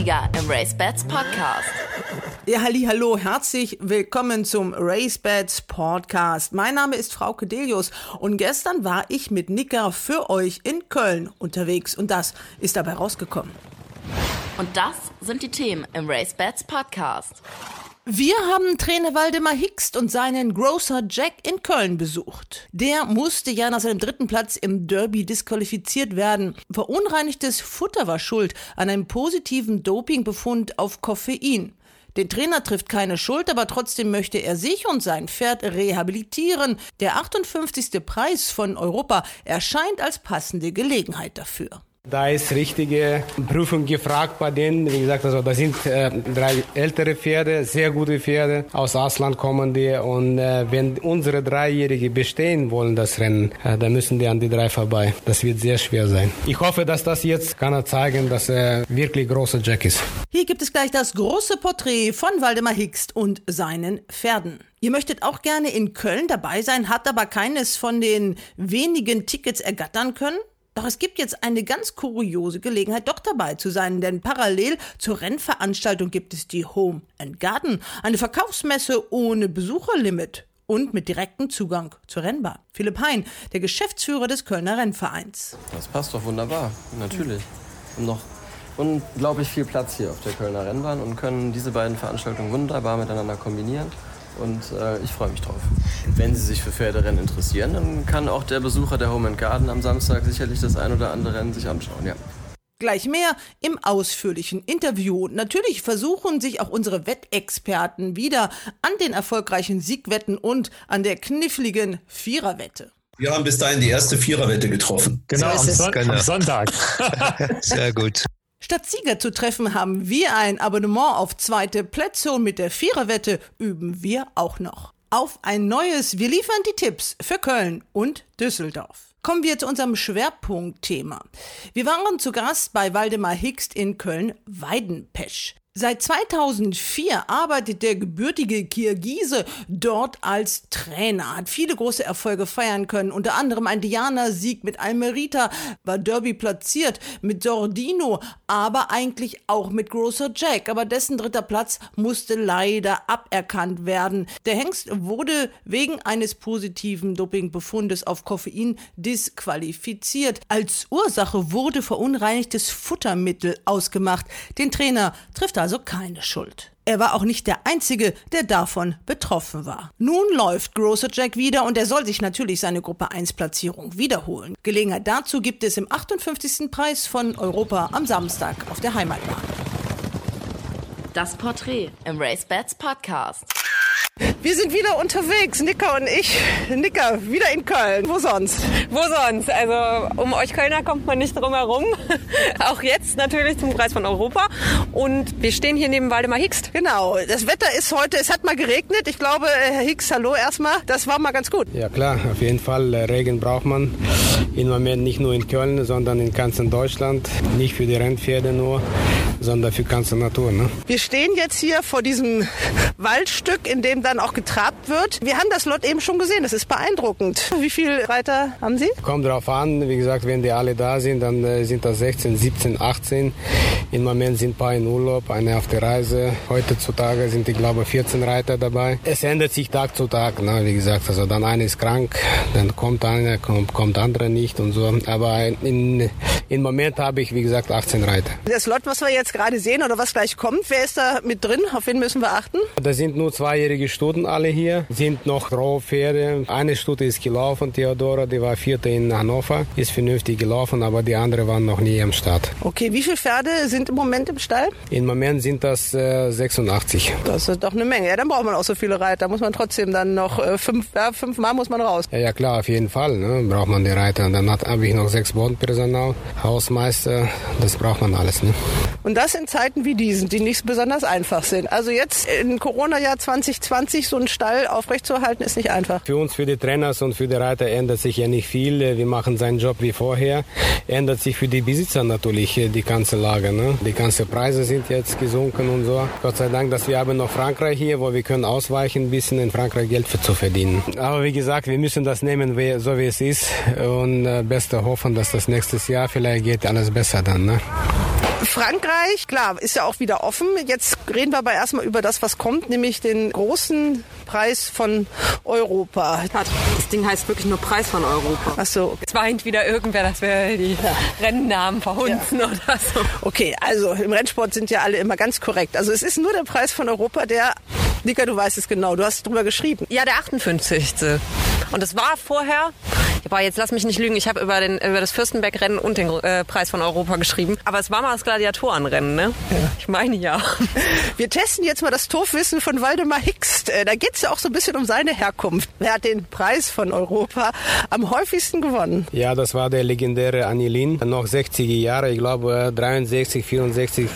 Sieger im Race Bats Podcast. Ja, halli, hallo, herzlich willkommen zum Race Bats Podcast. Mein Name ist Frau Kedelius und gestern war ich mit Nicker für euch in Köln unterwegs und das ist dabei rausgekommen. Und das sind die Themen im Race Bats Podcast. Wir haben Trainer Waldemar Hickst und seinen Grocer Jack in Köln besucht. Der musste ja nach seinem dritten Platz im Derby disqualifiziert werden. Verunreinigtes Futter war schuld an einem positiven Dopingbefund auf Koffein. Den Trainer trifft keine Schuld, aber trotzdem möchte er sich und sein Pferd rehabilitieren. Der 58. Preis von Europa erscheint als passende Gelegenheit dafür. Da ist richtige Prüfung gefragt bei denen. Wie gesagt, also da sind äh, drei ältere Pferde, sehr gute Pferde. Aus Ausland kommen die. Und äh, wenn unsere Dreijährige bestehen wollen, das Rennen, äh, dann müssen die an die drei vorbei. Das wird sehr schwer sein. Ich hoffe, dass das jetzt kann er zeigen, dass er wirklich großer Jack ist. Hier gibt es gleich das große Porträt von Waldemar Hickst und seinen Pferden. Ihr möchtet auch gerne in Köln dabei sein, habt aber keines von den wenigen Tickets ergattern können? Doch es gibt jetzt eine ganz kuriose Gelegenheit, doch dabei zu sein, denn parallel zur Rennveranstaltung gibt es die Home and Garden, eine Verkaufsmesse ohne Besucherlimit und mit direktem Zugang zur Rennbahn. Philipp Hein, der Geschäftsführer des Kölner Rennvereins. Das passt doch wunderbar, natürlich. Und noch unglaublich viel Platz hier auf der Kölner Rennbahn und können diese beiden Veranstaltungen wunderbar miteinander kombinieren und äh, ich freue mich drauf. Wenn Sie sich für Pferderennen interessieren, dann kann auch der Besucher der Home and Garden am Samstag sicherlich das ein oder andere Rennen sich anschauen, ja. Gleich mehr im ausführlichen Interview. Natürlich versuchen sich auch unsere Wettexperten wieder an den erfolgreichen Siegwetten und an der kniffligen Viererwette. Wir haben bis dahin die erste Viererwette getroffen. Genau, am, Son genau. am Sonntag. Sehr gut. Statt Sieger zu treffen, haben wir ein Abonnement auf zweite Plätze und mit der Viererwette üben wir auch noch. Auf ein neues Wir liefern die Tipps für Köln und Düsseldorf. Kommen wir zu unserem Schwerpunktthema. Wir waren zu Gast bei Waldemar Hickst in Köln-Weidenpesch. Seit 2004 arbeitet der gebürtige Kirgise dort als Trainer, hat viele große Erfolge feiern können, unter anderem ein Diana-Sieg mit Almerita, war Derby platziert mit Sordino, aber eigentlich auch mit Grocer Jack, aber dessen dritter Platz musste leider aberkannt werden. Der Hengst wurde wegen eines positiven Dopingbefundes auf Koffein disqualifiziert. Als Ursache wurde verunreinigtes Futtermittel ausgemacht. Den Trainer trifft also keine Schuld. Er war auch nicht der Einzige, der davon betroffen war. Nun läuft Grocer Jack wieder und er soll sich natürlich seine Gruppe 1 Platzierung wiederholen. Gelegenheit dazu gibt es im 58. Preis von Europa am Samstag auf der Heimatbahn. Das Porträt im Race Bats Podcast. Wir sind wieder unterwegs, Nicker und ich. Nicker, wieder in Köln. Wo sonst? Wo sonst? Also um euch Kölner kommt man nicht drum herum. Auch jetzt natürlich zum Preis von Europa. Und wir stehen hier neben Waldemar Hickst. Genau. Das Wetter ist heute, es hat mal geregnet. Ich glaube, Herr Hicks, hallo erstmal. Das war mal ganz gut. Ja klar, auf jeden Fall. Äh, Regen braucht man im Moment nicht nur in Köln, sondern in ganzen Deutschland. Nicht für die Rennpferde nur, sondern für ganze Natur. Ne? Wir stehen jetzt hier vor diesem Waldstück, in dem dann auch getrabt wird. Wir haben das Lot eben schon gesehen. Das ist beeindruckend. Wie viele Reiter haben Sie? Kommt drauf an. Wie gesagt, wenn die alle da sind, dann äh, sind das 16, 17, 18. Im Moment sind ein paar in Urlaub, eine auf der Reise. Heutzutage sind, ich glaube, 14 Reiter dabei. Es ändert sich Tag zu Tag. Ne? Wie gesagt, also dann einer ist krank, dann kommt einer, kommt, kommt andere nicht und so. Aber in, im Moment habe ich, wie gesagt, 18 Reiter. Das Lot, was wir jetzt gerade sehen oder was gleich kommt, wer ist da mit drin? Auf wen müssen wir achten? Da sind nur zweijährige Stuten alle hier, sind noch Rohpferde. Eine Stute ist gelaufen, Theodora, die war vierte in Hannover, ist vernünftig gelaufen, aber die anderen waren noch nie am Start. Okay, wie viele Pferde sind im Moment im Stall? Im Moment sind das äh, 86. Das ist doch eine Menge. Ja, dann braucht man auch so viele Reiter. Da muss man trotzdem dann noch äh, fünf, ja, fünfmal muss man raus. Ja, ja, klar, auf jeden Fall ne, braucht man die Reiter. Und dann habe ich noch sechs Bodenpersonal, Hausmeister, das braucht man alles. Ne? Und das in Zeiten wie diesen, die nicht besonders einfach sind. Also jetzt im Corona-Jahr 2020 so einen Stall aufrechtzuerhalten, ist nicht einfach. Für uns, für die Trainers und für die Reiter ändert sich ja nicht viel. Wir machen seinen Job wie vorher. Ändert sich für die Besitzer natürlich die ganze Lage. Ne? Die ganzen Preise sind jetzt gesunken und so. Gott sei Dank, dass wir haben noch Frankreich hier, wo wir können ausweichen, ein bisschen in Frankreich Geld für zu verdienen. Aber wie gesagt, wir müssen das nehmen, so wie es ist und äh, beste hoffen, dass das nächstes Jahr vielleicht geht alles besser dann. Ne? Frankreich, klar, ist ja auch wieder offen. Jetzt reden wir aber erstmal über das, was kommt, nämlich den großen Preis von Europa. Das Ding heißt wirklich nur Preis von Europa. Ach so. Es weint wieder irgendwer, dass wir die ja. Rennnamen verhunzen ja. oder so. Okay, also im Rennsport sind ja alle immer ganz korrekt. Also es ist nur der Preis von Europa, der Nika, du weißt es genau. Du hast drüber geschrieben. Ja, der 58. Und es war vorher, aber jetzt lass mich nicht lügen, ich habe über, über das Fürstenberg-Rennen und den äh, Preis von Europa geschrieben. Aber es war mal das Gladiatorenrennen, ne? Ja. Ich meine ja. Wir testen jetzt mal das Torfwissen von Waldemar Hickst. Äh, da geht es ja auch so ein bisschen um seine Herkunft. Wer hat den Preis von Europa am häufigsten gewonnen? Ja, das war der legendäre Anilin. Noch 60er Jahre, ich glaube 63, 64,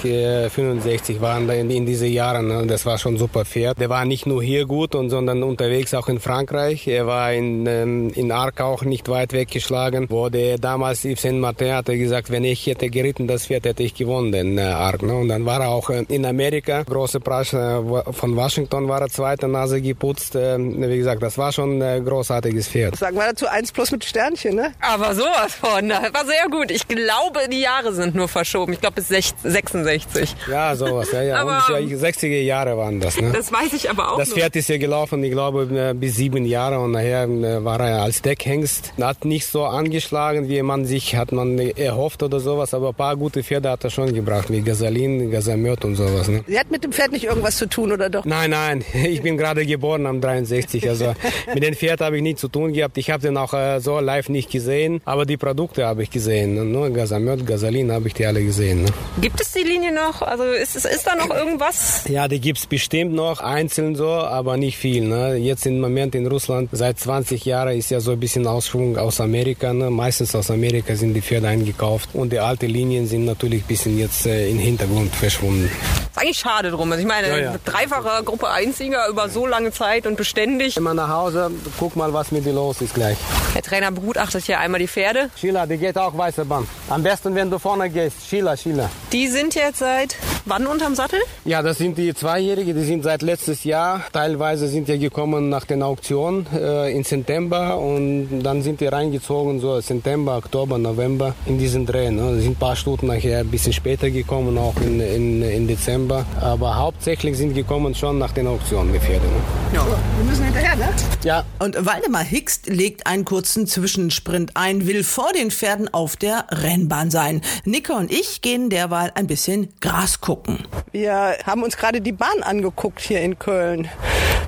65 waren da in, in diese Jahren. Ne? Das war schon super fair. Der war nicht nur hier gut, und, sondern unterwegs auch in Frankreich. Er war in, ähm, in Arc auch nicht weit weggeschlagen, der damals Yves Saint Martin hatte gesagt, wenn ich hätte geritten, das Pferd hätte ich gewonnen, den äh, Arc. Ne? Und dann war er auch äh, in Amerika, große Preis äh, von Washington war er zweite Nase geputzt. Äh, wie gesagt, das war schon ein großartiges Pferd. Sagen wir dazu eins plus mit Sternchen, ne? Aber sowas von, das war sehr gut. Ich glaube, die Jahre sind nur verschoben. Ich glaube bis 66. Ja, sowas, ja, ja. Aber, Und 60er Jahre waren das, ne? Das weiß ich aber auch. Das Pferd ist ja gelaufen, ich glaube, äh, bis sieben Jahre und nachher äh, war er als Deckhengst. Hat nicht so angeschlagen, wie man sich hat man erhofft oder sowas, aber ein paar gute Pferde hat er schon gebracht, wie Gasalin, Gasamöt und sowas. Ne? Sie hat mit dem Pferd nicht irgendwas zu tun, oder doch? Nein, nein, ich bin gerade geboren am 63, also mit dem Pferd habe ich nichts zu tun gehabt. Ich habe den auch äh, so live nicht gesehen, aber die Produkte habe ich gesehen. Ne? Nur Gasamöt, Gasalin habe ich die alle gesehen. Ne? Gibt es die Linie noch? Also ist, ist da noch irgendwas? Ja, die gibt es bestimmt noch, einzeln so, aber nicht viel. Ne? Jetzt im Moment in Russland, seit 20 Jahren ist ja so ein bisschen Ausschwung aus Amerika. Ne? Meistens aus Amerika sind die Pferde eingekauft und die alten Linien sind natürlich ein bisschen jetzt äh, im Hintergrund verschwunden. Ist eigentlich schade drum. Also ich meine, ja, ja. dreifache Gruppe Einziger über so lange Zeit und beständig. Immer nach Hause, guck mal, was mit dir los ist gleich. Der Trainer begutachtet hier einmal die Pferde. Sheila, die geht auch weiße Bahn. Am besten, wenn du vorne gehst. Sheila, Sheila. Die sind jetzt seit wann unterm Sattel? Ja, das sind die Zweijährige, die sind seit letztes Jahr. Teilweise sind ja gekommen nach den Auktionen äh, in September und dann sind die reingezogen, so September, Oktober, November in diesen Dreh. Ne? sind ein paar Stunden nachher ein bisschen später gekommen, auch in, in, in Dezember. Aber hauptsächlich sind gekommen schon nach den Auktionen die Pferde. Ne? Ja, wir müssen hinterher, ne? Ja. Und Waldemar Hickst legt einen kurzen Zwischensprint ein, will vor den Pferden auf der Rennbahn sein. Nicker und ich gehen derweil ein bisschen Gras gucken. Wir haben uns gerade die Bahn angeguckt hier in Köln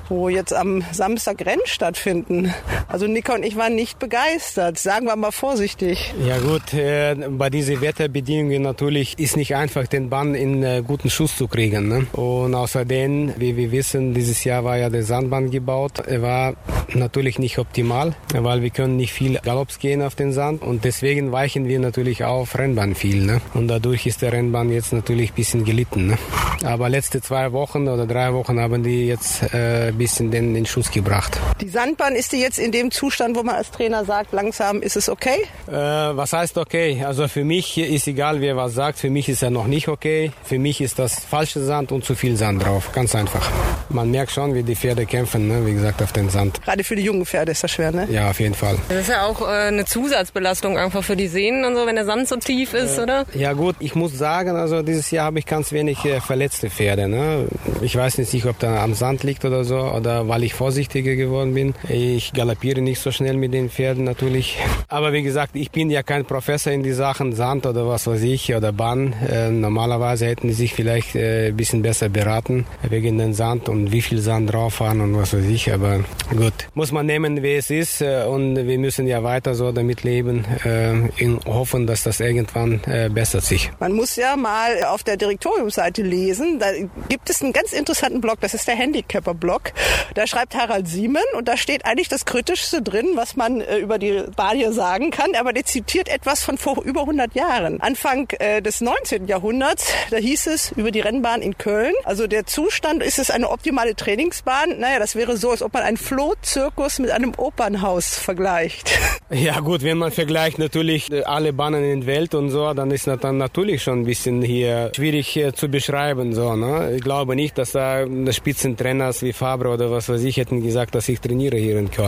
wo jetzt am Samstag Rennen stattfinden. Also Nicker und ich waren nicht begeistert, sagen wir mal vorsichtig. Ja gut, äh, bei diesen Wetterbedingungen natürlich ist nicht einfach, den Bann in äh, guten Schuss zu kriegen. Ne? Und außerdem, wie wir wissen, dieses Jahr war ja der Sandbahn gebaut. Er war natürlich nicht optimal, weil wir können nicht viel Galopps gehen auf den Sand und deswegen weichen wir natürlich auf Rennbahn viel. Ne? Und dadurch ist der Rennbahn jetzt natürlich ein bisschen gelitten. Ne? Aber letzte zwei Wochen oder drei Wochen haben die jetzt äh, bisschen den, den Schuss gebracht. Die Sandbahn ist die jetzt in dem Zustand, wo man als Trainer sagt, langsam ist es okay? Äh, was heißt okay? Also für mich ist egal, wer was sagt. Für mich ist er noch nicht okay. Für mich ist das falsche Sand und zu viel Sand drauf. Ganz einfach. Man merkt schon, wie die Pferde kämpfen, ne? wie gesagt, auf den Sand. Gerade für die jungen Pferde ist das schwer, ne? Ja, auf jeden Fall. Das ist ja auch äh, eine Zusatzbelastung einfach für die Sehnen und so, wenn der Sand so tief ist, äh, oder? Ja gut, ich muss sagen, also dieses Jahr habe ich ganz wenig äh, verletzte Pferde. Ne? Ich weiß nicht, ob da am Sand liegt oder so oder weil ich vorsichtiger geworden bin. Ich galoppiere nicht so schnell mit den Pferden natürlich. Aber wie gesagt, ich bin ja kein Professor in die Sachen Sand oder was weiß ich oder Bahn. Äh, normalerweise hätten die sich vielleicht äh, ein bisschen besser beraten wegen den Sand und wie viel Sand drauf fahren und was weiß ich. Aber gut, muss man nehmen, wie es ist äh, und wir müssen ja weiter so damit leben, äh, in hoffen, dass das irgendwann äh, bessert sich. Man muss ja mal auf der Direktoriumsseite lesen. Da gibt es einen ganz interessanten Blog, das ist der Handicapper-Blog. Da schreibt Harald Siemen und da steht eigentlich das Kritischste drin, was man äh, über die Bahn hier sagen kann, aber der zitiert etwas von vor über 100 Jahren. Anfang äh, des 19. Jahrhunderts, da hieß es über die Rennbahn in Köln, also der Zustand, ist es eine optimale Trainingsbahn? Naja, das wäre so, als ob man einen Flohzirkus mit einem Opernhaus vergleicht. Ja gut, wenn man vergleicht natürlich äh, alle Bahnen in der Welt und so, dann ist das dann natürlich schon ein bisschen hier schwierig äh, zu beschreiben. So, ne? Ich glaube nicht, dass da Spitzentrainers wie Fabre oder was weiß ich hätten gesagt, dass ich trainiere hier in Köln.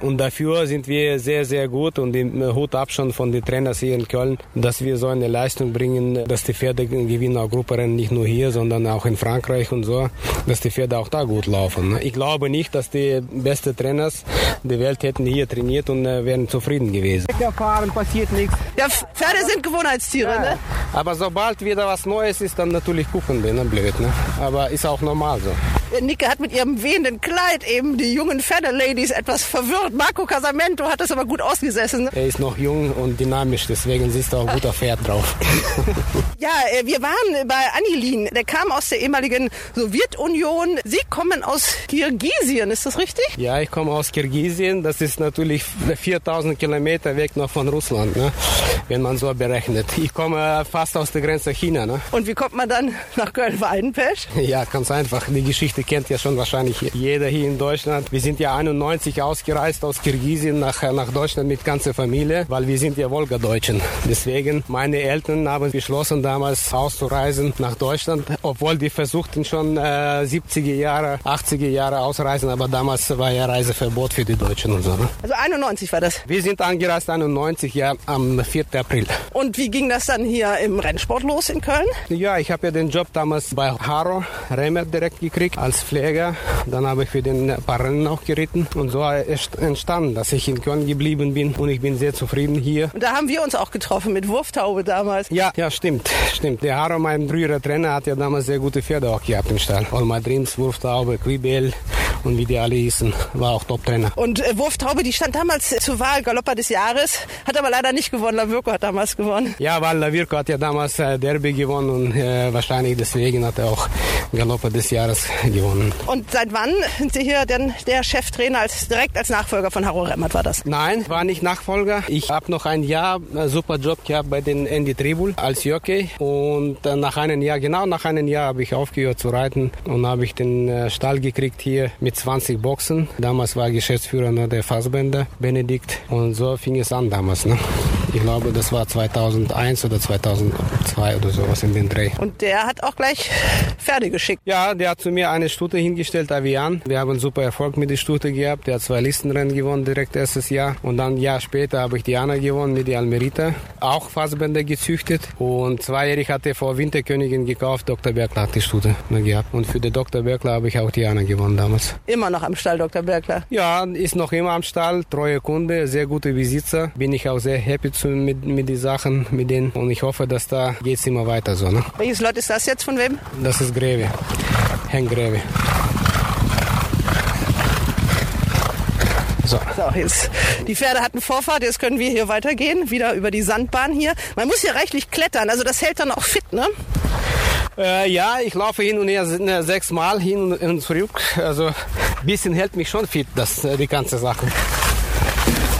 Und dafür sind wir sehr, sehr gut und im Hut ab schon von den Trainers hier in Köln, dass wir so eine Leistung bringen, dass die Pferde gewinnen auch Grupperennen nicht nur hier, sondern auch in Frankreich und so, dass die Pferde auch da gut laufen. Ne? Ich glaube nicht, dass die besten Trainers der Welt hätten hier trainiert und äh, wären zufrieden gewesen. Fahren passiert nichts. Ja, Pferde sind Gewohnheitstiere, ja. ne? Aber sobald wieder was Neues ist, dann natürlich gucken wir, ne? Blöd, ne? Aber ist auch normal so. Nicke hat mit ihrem wehenden Kleid eben die jungen Pferdeladies etwas verwirrt. Marco Casamento hat das aber gut ausgesessen. Er ist noch jung und dynamisch, deswegen siehst du auch guter Pferd drauf. ja, äh, wir waren bei Anilin. Der kam aus der ehemaligen Sowjetunion. Sie kommen aus Kirgisien, ist das richtig? Ja, ich komme aus Kirgisien. Das ist natürlich 4000 Kilometer weg noch von Russland, ne? wenn man so berechnet. Ich komme fast aus der Grenze China. Ne? Und wie kommt man dann nach Köln-Weidenpesch? Ja, ganz einfach. Die Geschichte kennt ja schon wahrscheinlich jeder hier in Deutschland. Wir sind ja 91 ausgereist aus Kirgisien nach, nach Deutschland mit ganzer Familie, weil wir sind ja Wolgadeutschen. Deswegen, meine Eltern haben beschlossen, damals auszureisen nach Deutschland, obwohl die versuchten schon äh, 70er Jahre, 80er Jahre ausreisen, aber damals war ja Reiseverbot für die Deutschen und so. Ne? Also 91 war das? Wir sind angereist 91, ja, am 4. April. Und wie ging das dann hier im Rennsport los in Köln? Ja, ich habe ja den Job damals bei Haro Remer direkt gekriegt als Pfleger. Dann habe ich für den paar Rennen auch geritten und so ist entstanden, dass ich in Köln geblieben bin und ich bin sehr zufrieden hier. Und da haben wir uns auch getroffen mit Wurftaube damals. Ja, ja, stimmt, stimmt. Der Haro, mein früherer Trainer, hat ja damals sehr gute Pferde auch gehabt im Stall. All My Dreams, Wurftaube, Quibel und wie die alle hießen, war auch Top-Trainer. Und äh, Wurftaube, die stand damals zur Wahl Galopper des Jahres, hat aber leider nicht gewonnen. Lavirko hat damals gewonnen. Ja, weil Lavirko hat ja damals äh, Derby gewonnen und äh, wahrscheinlich deswegen hat er auch Galopper des Jahres gewonnen. Und seit wann sind Sie hier denn der Cheftrainer als direkt als Nachfolger von Haro Remmert war das? Nein, war nicht Nachfolger. Ich habe noch ein Jahr einen super Job gehabt bei den Andy Tribul als Jockey und äh, nach einem Jahr, genau nach einem Jahr habe ich aufgehört zu reiten und habe ich den äh, Stall gekriegt hier mit 20 Boxen. Damals war Geschäftsführer noch der Fassbender Benedikt und so fing es an damals. Ne? Ich glaube, das war 2001 oder 2002 oder sowas in den Dreh. Und der hat auch gleich Pferde geschickt? Ja, der hat zu mir eine Stute hingestellt, Avian. Wir haben super Erfolg mit der Stute gehabt. Der hat zwei Listenrennen gewonnen direkt erstes Jahr. Und dann ein Jahr später habe ich Diana gewonnen mit der Almerita. Auch Fassbänder gezüchtet. Und zweijährig hat er vor Winterkönigin gekauft. Dr. Bergler hat die Stute gehabt. Und für den Dr. Bergler habe ich auch Diana gewonnen damals. Immer noch am Stall, Dr. Bergler? Ja, ist noch immer am Stall. Treue Kunde, sehr gute Besitzer. Bin ich auch sehr happy zu, mit, mit den Sachen, mit denen. Und ich hoffe, dass da geht es immer weiter so. Ne? Welches Lot ist das jetzt von wem? Das ist Greve. Herrn Greve. So. so. jetzt die Pferde hatten Vorfahrt, jetzt können wir hier weitergehen, wieder über die Sandbahn hier. Man muss hier reichlich klettern, also das hält dann auch fit, ne? Äh, ja, ich laufe hin und her ne, sechsmal hin und zurück. Also ein bisschen hält mich schon fit, das, die ganze Sache.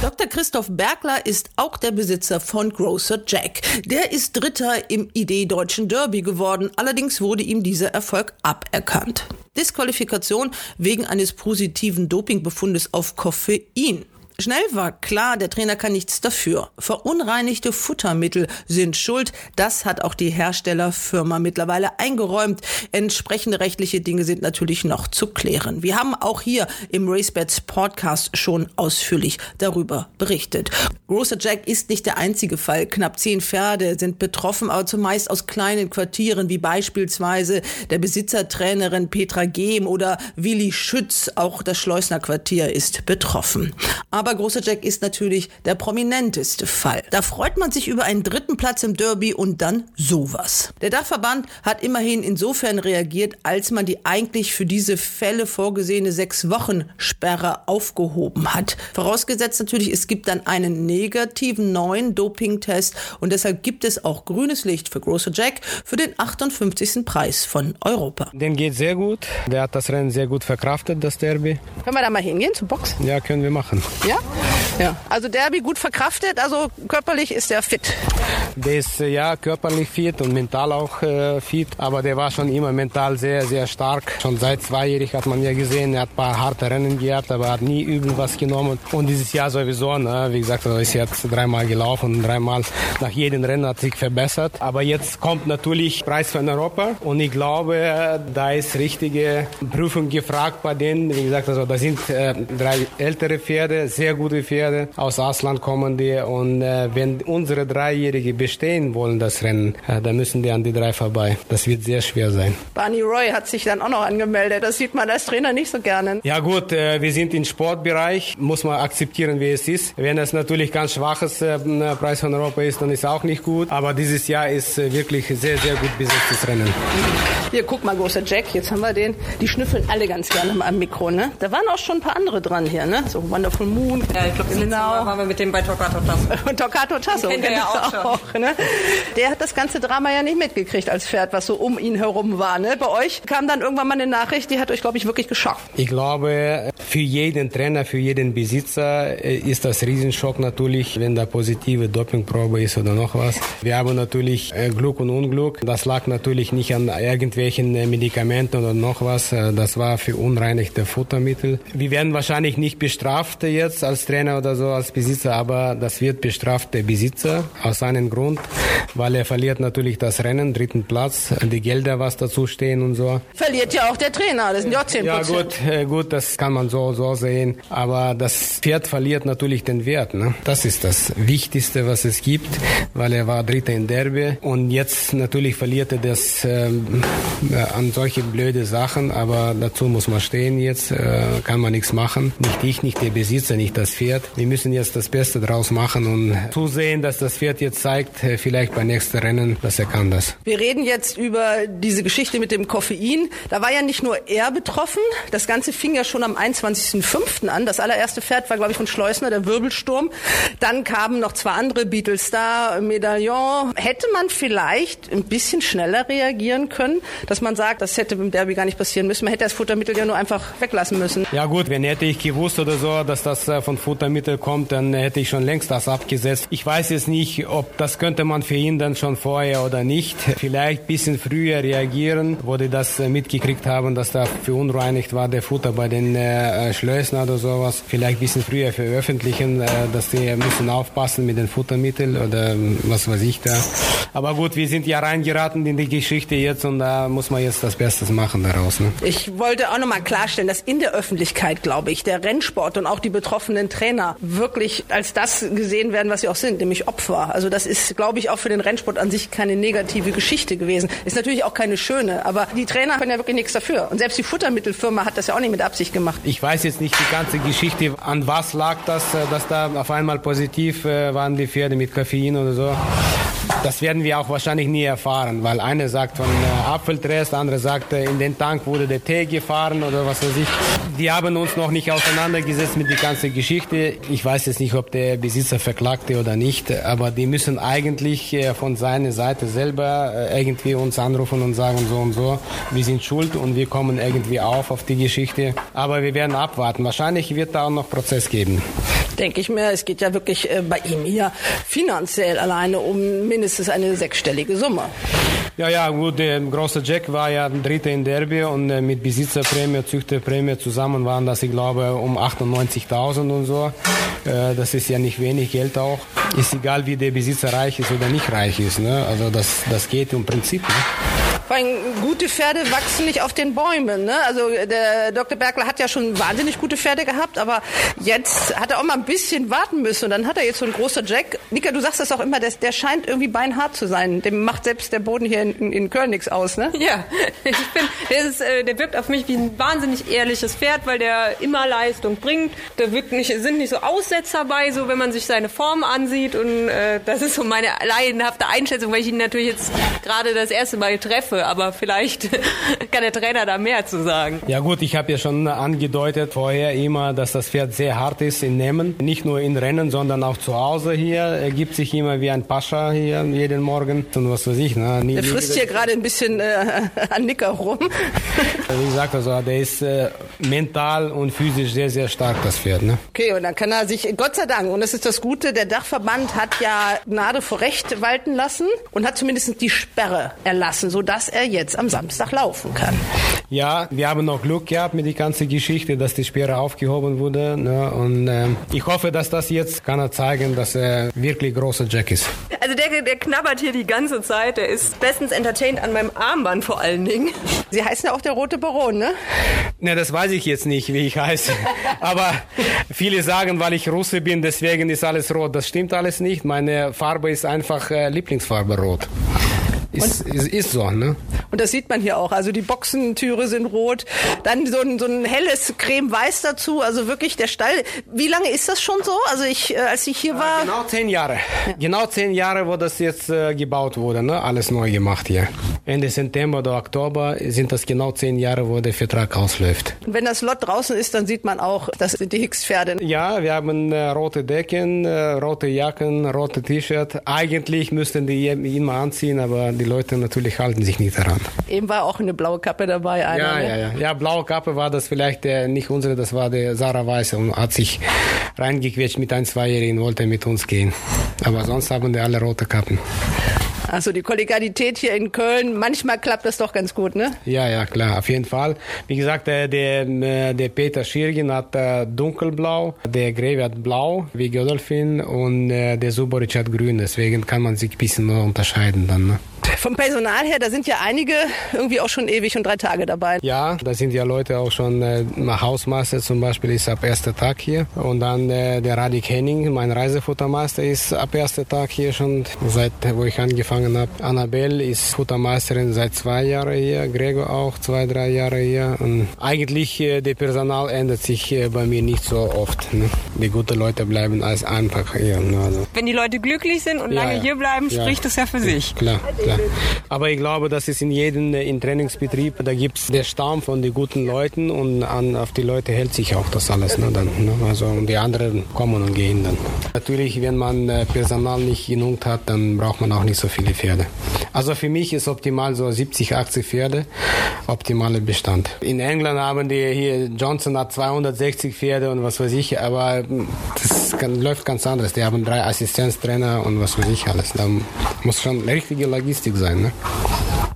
Dr. Christoph Bergler ist auch der Besitzer von Grocer Jack. Der ist Dritter im Idee Deutschen Derby geworden. Allerdings wurde ihm dieser Erfolg aberkannt. Disqualifikation wegen eines positiven Dopingbefundes auf Koffein. Schnell war klar, der Trainer kann nichts dafür. Verunreinigte Futtermittel sind schuld. Das hat auch die Herstellerfirma mittlerweile eingeräumt. Entsprechende rechtliche Dinge sind natürlich noch zu klären. Wir haben auch hier im RaceBets Podcast schon ausführlich darüber berichtet. Grocer Jack ist nicht der einzige Fall. Knapp zehn Pferde sind betroffen, aber zumeist aus kleinen Quartieren, wie beispielsweise der Besitzertrainerin Petra Gehm oder Willi Schütz. Auch das Schleusner Quartier ist betroffen. Aber aber Großer Jack ist natürlich der prominenteste Fall. Da freut man sich über einen dritten Platz im Derby und dann sowas. Der Dachverband hat immerhin insofern reagiert, als man die eigentlich für diese Fälle vorgesehene sechs Wochen Sperre aufgehoben hat. Vorausgesetzt natürlich, es gibt dann einen negativen neuen Dopingtest und deshalb gibt es auch grünes Licht für Großer Jack für den 58. Preis von Europa. Den geht sehr gut. Der hat das Rennen sehr gut verkraftet, das Derby. Können wir da mal hingehen zur Box? Ja, können wir machen. Ja? Ja, also Derby gut verkraftet, also körperlich ist er fit. Der ist äh, ja körperlich fit und mental auch äh, fit, aber der war schon immer mental sehr, sehr stark. Schon seit zweijährig hat man ja gesehen, er hat ein paar harte Rennen gehabt, aber hat nie übel was genommen. Und dieses Jahr sowieso, ne? wie gesagt, er ist jetzt dreimal gelaufen und dreimal nach jedem Rennen hat sich verbessert. Aber jetzt kommt natürlich Preis von Europa und ich glaube, da ist richtige Prüfung gefragt bei denen. Wie gesagt, also da sind äh, drei ältere Pferde, sehr gute Pferde aus Ausland kommen die und äh, wenn unsere Dreijährige bestehen wollen das Rennen, äh, dann müssen die an die drei vorbei. Das wird sehr schwer sein. Barney Roy hat sich dann auch noch angemeldet. Das sieht man als Trainer nicht so gerne. Ja gut, äh, wir sind im Sportbereich, muss man akzeptieren, wie es ist. Wenn es natürlich ganz schwaches äh, Preis von Europa ist, dann ist es auch nicht gut. Aber dieses Jahr ist äh, wirklich sehr, sehr gut besetztes Rennen. Hier, guck mal, großer Jack, jetzt haben wir den. Die schnüffeln alle ganz gerne am Mikro, ne? Da waren auch schon ein paar andere dran hier, ne? So Wonderful Moon. Ja, ich glaube, genau. waren wir mit dem bei Tocato Tasso. Und Tocato Tasso, kennt er ja auch, schon. ne? Der hat das ganze Drama ja nicht mitgekriegt als Pferd, was so um ihn herum war, ne? Bei euch kam dann irgendwann mal eine Nachricht, die hat euch, glaube ich, wirklich geschockt. Ich glaube, für jeden Trainer, für jeden Besitzer äh, ist das Riesenschock natürlich, wenn da positive Dopingprobe ist oder noch was. Wir haben natürlich äh, Glück und Unglück. Das lag natürlich nicht an irgendwelchen äh, Medikamenten oder noch was. Das war für unreinigte Futtermittel. Wir werden wahrscheinlich nicht bestraft jetzt als Trainer oder so, als Besitzer, aber das wird bestraft der Besitzer aus einem Grund, weil er verliert natürlich das Rennen, dritten Platz, die Gelder, was dazu stehen und so. Verliert ja auch der Trainer, das sind ja 10 Ja gut, gut, das kann man so, so sehen, aber das Pferd verliert natürlich den Wert. Ne? Das ist das Wichtigste, was es gibt, weil er war Dritter in Derby und jetzt natürlich verliert er das ähm, an solche blöde Sachen, aber dazu muss man stehen jetzt, äh, kann man nichts machen. Nicht ich, nicht der Besitzer, nicht das Pferd. Wir müssen jetzt das Beste draus machen und zusehen, dass das Pferd jetzt zeigt, äh, vielleicht beim nächsten Rennen, dass er kann das. Wir reden jetzt über diese Geschichte mit dem Koffein. Da war ja nicht nur er betroffen, das Ganze fing ja schon am 21.05. an. Das allererste Pferd war, glaube ich, von Schleusner, der Wirbelsturm. Dann kamen noch zwei andere, Beetle Star, Medaillon. Hätte man vielleicht ein bisschen schneller reagieren können, dass man sagt, das hätte beim Derby gar nicht passieren müssen. Man hätte das Futtermittel ja nur einfach weglassen müssen. Ja gut, wenn hätte ich gewusst oder so, dass das äh, von Futtermittel kommt, dann hätte ich schon längst das abgesetzt. Ich weiß jetzt nicht, ob das könnte man verhindern schon vorher oder nicht. Vielleicht ein bisschen früher reagieren, wo die das äh, mitgekriegt haben, dass da verunreinigt war der Futter bei den äh, Schlössern oder sowas. Vielleicht ein bisschen früher veröffentlichen, äh, dass die müssen aufpassen mit den Futtermitteln oder ähm, was weiß ich da. Aber gut, wir sind ja reingeraten in die Geschichte jetzt und da muss man jetzt das Beste machen daraus. Ne? Ich wollte auch nochmal klarstellen, dass in der Öffentlichkeit, glaube ich, der Rennsport und auch die betroffenen Trainer wirklich als das gesehen werden, was sie auch sind, nämlich Opfer. Also das ist, glaube ich, auch für den Rennsport an sich keine negative Geschichte gewesen. Ist natürlich auch keine schöne, aber die Trainer können ja wirklich nichts dafür. Und selbst die Futtermittelfirma hat das ja auch nicht mit Absicht gemacht. Ich weiß jetzt nicht die ganze Geschichte, an was lag das, äh, dass da auf einmal positiv äh, waren die Pferde mit Koffein oder so. Das werden wir auch wahrscheinlich nie erfahren, weil einer sagt von äh, Apfeltrest, andere sagt, äh, in den Tank wurde der Tee gefahren oder was weiß ich. Die haben uns noch nicht auseinandergesetzt mit der ganzen Geschichte. Ich weiß jetzt nicht, ob der Besitzer verklagte oder nicht, aber die müssen eigentlich äh, von seiner Seite selber äh, irgendwie uns anrufen und sagen so und so, wir sind schuld und wir kommen irgendwie auf auf die Geschichte. Aber wir werden abwarten. Wahrscheinlich wird da auch noch Prozess geben. Denke ich mir, es geht ja wirklich äh, bei ihm hier finanziell alleine um mindestens eine sechsstellige Summe. Ja, ja, gut, der große Jack war ja Dritter in Derby und mit Besitzerprämie, Züchterprämie zusammen waren das, ich glaube, um 98.000 und so. Äh, das ist ja nicht wenig Geld auch. Ist egal, wie der Besitzer reich ist oder nicht reich ist. Ne? Also das, das geht im Prinzip. Ne? Vor gute Pferde wachsen nicht auf den Bäumen. Ne? Also der Dr. Bergler hat ja schon wahnsinnig gute Pferde gehabt, aber jetzt hat er auch mal ein bisschen warten müssen. Und dann hat er jetzt so ein großer Jack. Nika, du sagst das auch immer, der, der scheint irgendwie beinhart zu sein. Dem macht selbst der Boden hier in, in Köln nichts aus, ne? Ja, ich finde, der, ist, äh, der wirkt auf mich wie ein wahnsinnig ehrliches Pferd, weil der immer Leistung bringt. Da wirkt nicht, sind nicht so Aussetzer bei, so wenn man sich seine Form ansieht. Und äh, das ist so meine leidenhafte Einschätzung, weil ich ihn natürlich jetzt gerade das erste Mal treffe Woche, aber vielleicht kann der Trainer da mehr zu sagen. Ja gut, ich habe ja schon angedeutet vorher immer, dass das Pferd sehr hart ist in Nehmen. Nicht nur in Rennen, sondern auch zu Hause hier. Er gibt sich immer wie ein Pascha hier jeden Morgen und was weiß ich. Ne? Nie, der frisst hier gerade ein bisschen äh, an Nicker rum. Wie gesagt, also der ist äh, mental und physisch sehr, sehr stark, das Pferd. Ne? Okay, und dann kann er sich, Gott sei Dank, und das ist das Gute, der Dachverband hat ja Gnade vor Recht walten lassen und hat zumindest die Sperre erlassen, sodass er jetzt am Samstag laufen kann. Ja, wir haben noch Glück gehabt mit der ganzen Geschichte, dass die Sperre aufgehoben wurde. Ne? Und äh, ich hoffe, dass das jetzt kann er zeigen, dass er wirklich großer Jack ist. Also der, der knabbert hier die ganze Zeit. Der ist bestens entertained an meinem Armband vor allen Dingen. Sie heißen ja auch der Rote Baron, ne? Ne, das weiß ich jetzt nicht, wie ich heiße. Aber viele sagen, weil ich Russe bin, deswegen ist alles rot. Das stimmt alles nicht. Meine Farbe ist einfach äh, Lieblingsfarbe rot. Ist, ist, ist, so, ne? Und das sieht man hier auch. Also die Boxentüre sind rot. Dann so ein, so ein helles Creme-Weiß dazu. Also wirklich der Stall. Wie lange ist das schon so? Also ich, äh, als ich hier war. Genau zehn Jahre. Ja. Genau zehn Jahre, wo das jetzt äh, gebaut wurde, ne? Alles neu gemacht hier. Ende September oder Oktober sind das genau zehn Jahre, wo der Vertrag ausläuft. Und wenn das Lot draußen ist, dann sieht man auch, das sind die Hicks-Pferde. Ja, wir haben äh, rote Decken, äh, rote Jacken, rote T-Shirt. Eigentlich müssten die immer anziehen, aber die Leute natürlich halten sich nicht daran. Eben war auch eine blaue Kappe dabei. Einer, ja, ne? ja, ja. Ja, blaue Kappe war das vielleicht äh, nicht unsere, das war der Sarah Weiße und hat sich reingequetscht mit ein, zweijährigen, wollte mit uns gehen. Aber sonst haben die alle rote Kappen. Also die Kollegialität hier in Köln, manchmal klappt das doch ganz gut, ne? Ja, ja, klar, auf jeden Fall. Wie gesagt, der, der, der Peter Schirgin hat äh, dunkelblau, der Greve hat blau, wie Godolphin und äh, der Suboric hat grün, deswegen kann man sich ein bisschen nur unterscheiden dann. Ne? Vom Personal her, da sind ja einige irgendwie auch schon ewig und drei Tage dabei. Ja, da sind ja Leute auch schon, äh, Hausmeister zum Beispiel ist ab erster Tag hier und dann äh, der Radik Henning, mein Reisefuttermeister, ist ab erster Tag hier schon, seit wo ich angefangen habe. Annabelle ist Futtermeisterin seit zwei Jahren hier, Gregor auch zwei, drei Jahre hier und eigentlich äh, der Personal ändert sich äh, bei mir nicht so oft. Ne? Die guten Leute bleiben als einfach hier. Ne? Also. Wenn die Leute glücklich sind und ja, lange ja. hier bleiben, spricht ja. das ja für sich. Klar, klar. Aber ich glaube, das ist in jedem äh, in Trainingsbetrieb, da gibt es den Stamm von den guten Leuten und an, auf die Leute hält sich auch das alles. Ne, dann, ne? Also, und die anderen kommen und gehen dann. Natürlich, wenn man äh, Personal nicht genug hat, dann braucht man auch nicht so viele Pferde. Also für mich ist optimal so 70, 80 Pferde, optimaler Bestand. In England haben die hier, Johnson hat 260 Pferde und was weiß ich, aber das kann, läuft ganz anders. Die haben drei Assistenztrainer und was weiß ich alles. Da muss schon richtige Logistik sein. Ne?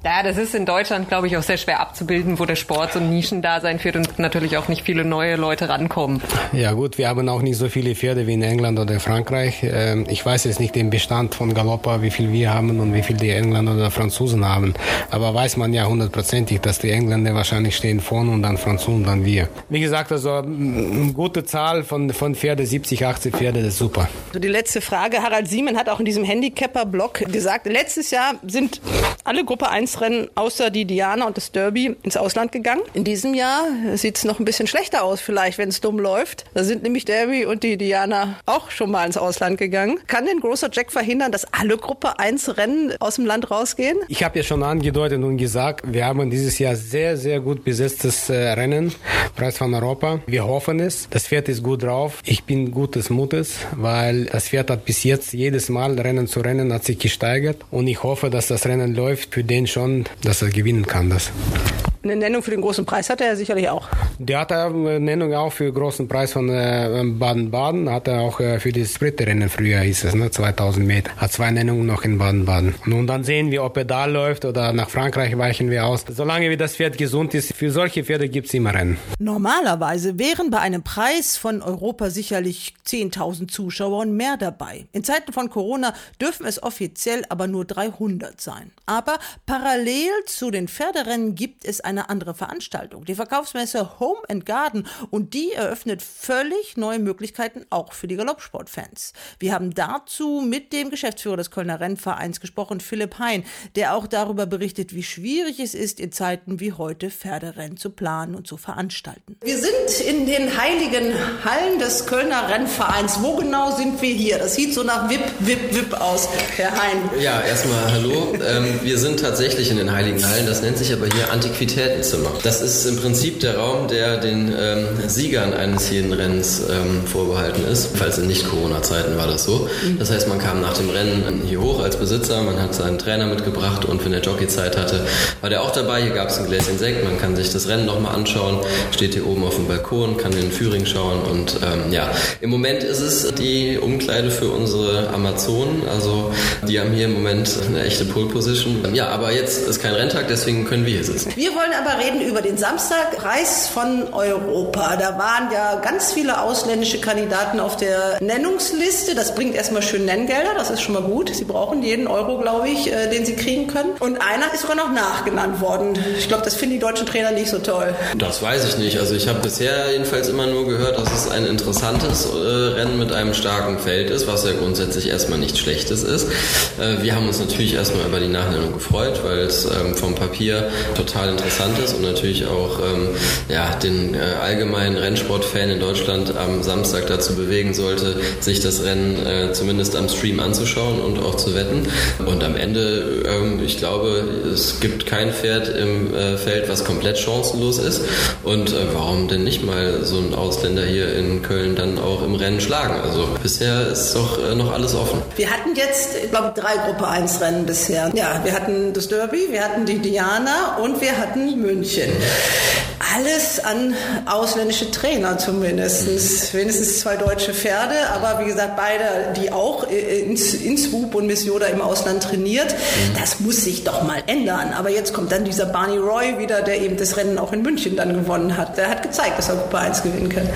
Ja, das ist in Deutschland, glaube ich, auch sehr schwer abzubilden, wo der Sport so ein Nischendasein führt und natürlich auch nicht viele neue Leute rankommen. Ja gut, wir haben auch nicht so viele Pferde wie in England oder Frankreich. Ähm, ich weiß jetzt nicht den Bestand von Galoppa, wie viel wir haben und wie viel die Engländer oder Franzosen haben. Aber weiß man ja hundertprozentig, dass die Engländer wahrscheinlich stehen vorne und dann Franzosen, dann wir. Wie gesagt, also eine gute Zahl von, von Pferde, 70, 80 Pferde, das ist super. So die letzte Frage. Harald Siemen hat auch in diesem Handicapper-Blog gesagt, letztes Jahr sind sind alle Gruppe 1 Rennen außer die Diana und das Derby ins Ausland gegangen. In diesem Jahr sieht es noch ein bisschen schlechter aus, vielleicht, wenn es dumm läuft. Da sind nämlich Derby und die Diana auch schon mal ins Ausland gegangen. Kann denn großer Jack verhindern, dass alle Gruppe 1 Rennen aus dem Land rausgehen? Ich habe ja schon angedeutet und gesagt, wir haben dieses Jahr sehr, sehr gut besetztes äh, Rennen, Preis von Europa. Wir hoffen es. Das Pferd ist gut drauf. Ich bin gutes Mutes, weil das Pferd hat bis jetzt jedes Mal Rennen zu Rennen hat sich gesteigert und ich hoffe, dass das Rennen läuft für den schon, dass er gewinnen kann. Das. Eine Nennung für den großen Preis hat er sicherlich auch. Der hat eine Nennung auch für den großen Preis von äh, Baden-Baden. Hat er auch äh, für die Sprinterrennen früher hieß es, ne, 2000 Meter. Hat zwei Nennungen noch in Baden-Baden. Nun dann sehen wir, ob er da läuft oder nach Frankreich weichen wir aus. Solange wie das Pferd gesund ist, für solche Pferde gibt es immer Rennen. Normalerweise wären bei einem Preis von Europa sicherlich 10.000 Zuschauer und mehr dabei. In Zeiten von Corona dürfen es offiziell aber nur 300 sein. Aber parallel zu den Pferderennen gibt es ein eine andere Veranstaltung. Die Verkaufsmesse Home and Garden und die eröffnet völlig neue Möglichkeiten auch für die Galoppsportfans. Wir haben dazu mit dem Geschäftsführer des Kölner Rennvereins gesprochen, Philipp Hein, der auch darüber berichtet, wie schwierig es ist, in Zeiten wie heute Pferderennen zu planen und zu veranstalten. Wir sind in den heiligen Hallen des Kölner Rennvereins. Wo genau sind wir hier? Das sieht so nach Wip, Wip, Wip aus, Herr Hein. Ja, erstmal hallo. Ähm, wir sind tatsächlich in den heiligen Hallen. Das nennt sich aber hier Antiquitätenzimmer. Das ist im Prinzip der Raum, der den ähm, Siegern eines jeden Rennens ähm, vorbehalten ist. Falls in Nicht-Corona-Zeiten war das so. Das heißt, man kam nach dem Rennen hier hoch als Besitzer, man hat seinen Trainer mitgebracht und wenn der Jockey Zeit hatte, war der auch dabei. Hier gab es ein Gläschen Sekt, man kann sich das Rennen nochmal anschauen, steht hier oben auf dem Balkon, kann den Führing schauen und ähm, ja, im Moment ist es die Umkleide für unsere Amazonen. Also die haben hier im Moment eine echte Pole Position. Ja, aber jetzt ist kein Renntag, deswegen können wir hier sitzen. Wir wollen aber reden über den Samstag, Preis von Europa. Da waren ja ganz viele ausländische Kandidaten auf der Nennungsliste. Das bringt erstmal schön Nenngelder, das ist schon mal gut. Sie brauchen jeden Euro, glaube ich, äh, den sie kriegen können. Und einer ist sogar noch nachgenannt worden. Ich glaube, das finden die deutschen Trainer nicht so toll. Das weiß ich nicht. Also ich habe bisher jedenfalls immer nur gehört, dass es ein interessantes äh, Rennen mit einem starken Feld ist, was ja grundsätzlich erstmal nichts Schlechtes ist. Äh, wir haben uns natürlich erstmal über die Nachnennung gefreut, weil es ähm, vom Papier total interessant ist und natürlich auch ähm, ja, den äh, allgemeinen Rennsportfan in Deutschland am Samstag dazu bewegen sollte, sich das Rennen äh, zumindest am Stream anzuschauen und auch zu wetten. Und am Ende, ähm, ich glaube, es gibt kein Pferd im äh, Feld, was komplett chancenlos ist. Und äh, warum denn nicht mal so ein Ausländer hier in Köln dann auch im Rennen schlagen? Also bisher ist doch äh, noch alles offen. Wir hatten jetzt, ich glaube, drei Gruppe 1 Rennen bisher. Ja, wir hatten das Derby, wir hatten die Diana und wir hatten München. Alles an ausländische Trainer zumindest. Wenigstens zwei deutsche Pferde, aber wie gesagt, beide, die auch ins, ins Swoop und Miss Yoda im Ausland trainiert. Das muss sich doch mal ändern. Aber jetzt kommt dann dieser Barney Roy wieder, der eben das Rennen auch in München dann gewonnen hat. Der hat gezeigt, dass er Gruppe 1 gewinnen kann.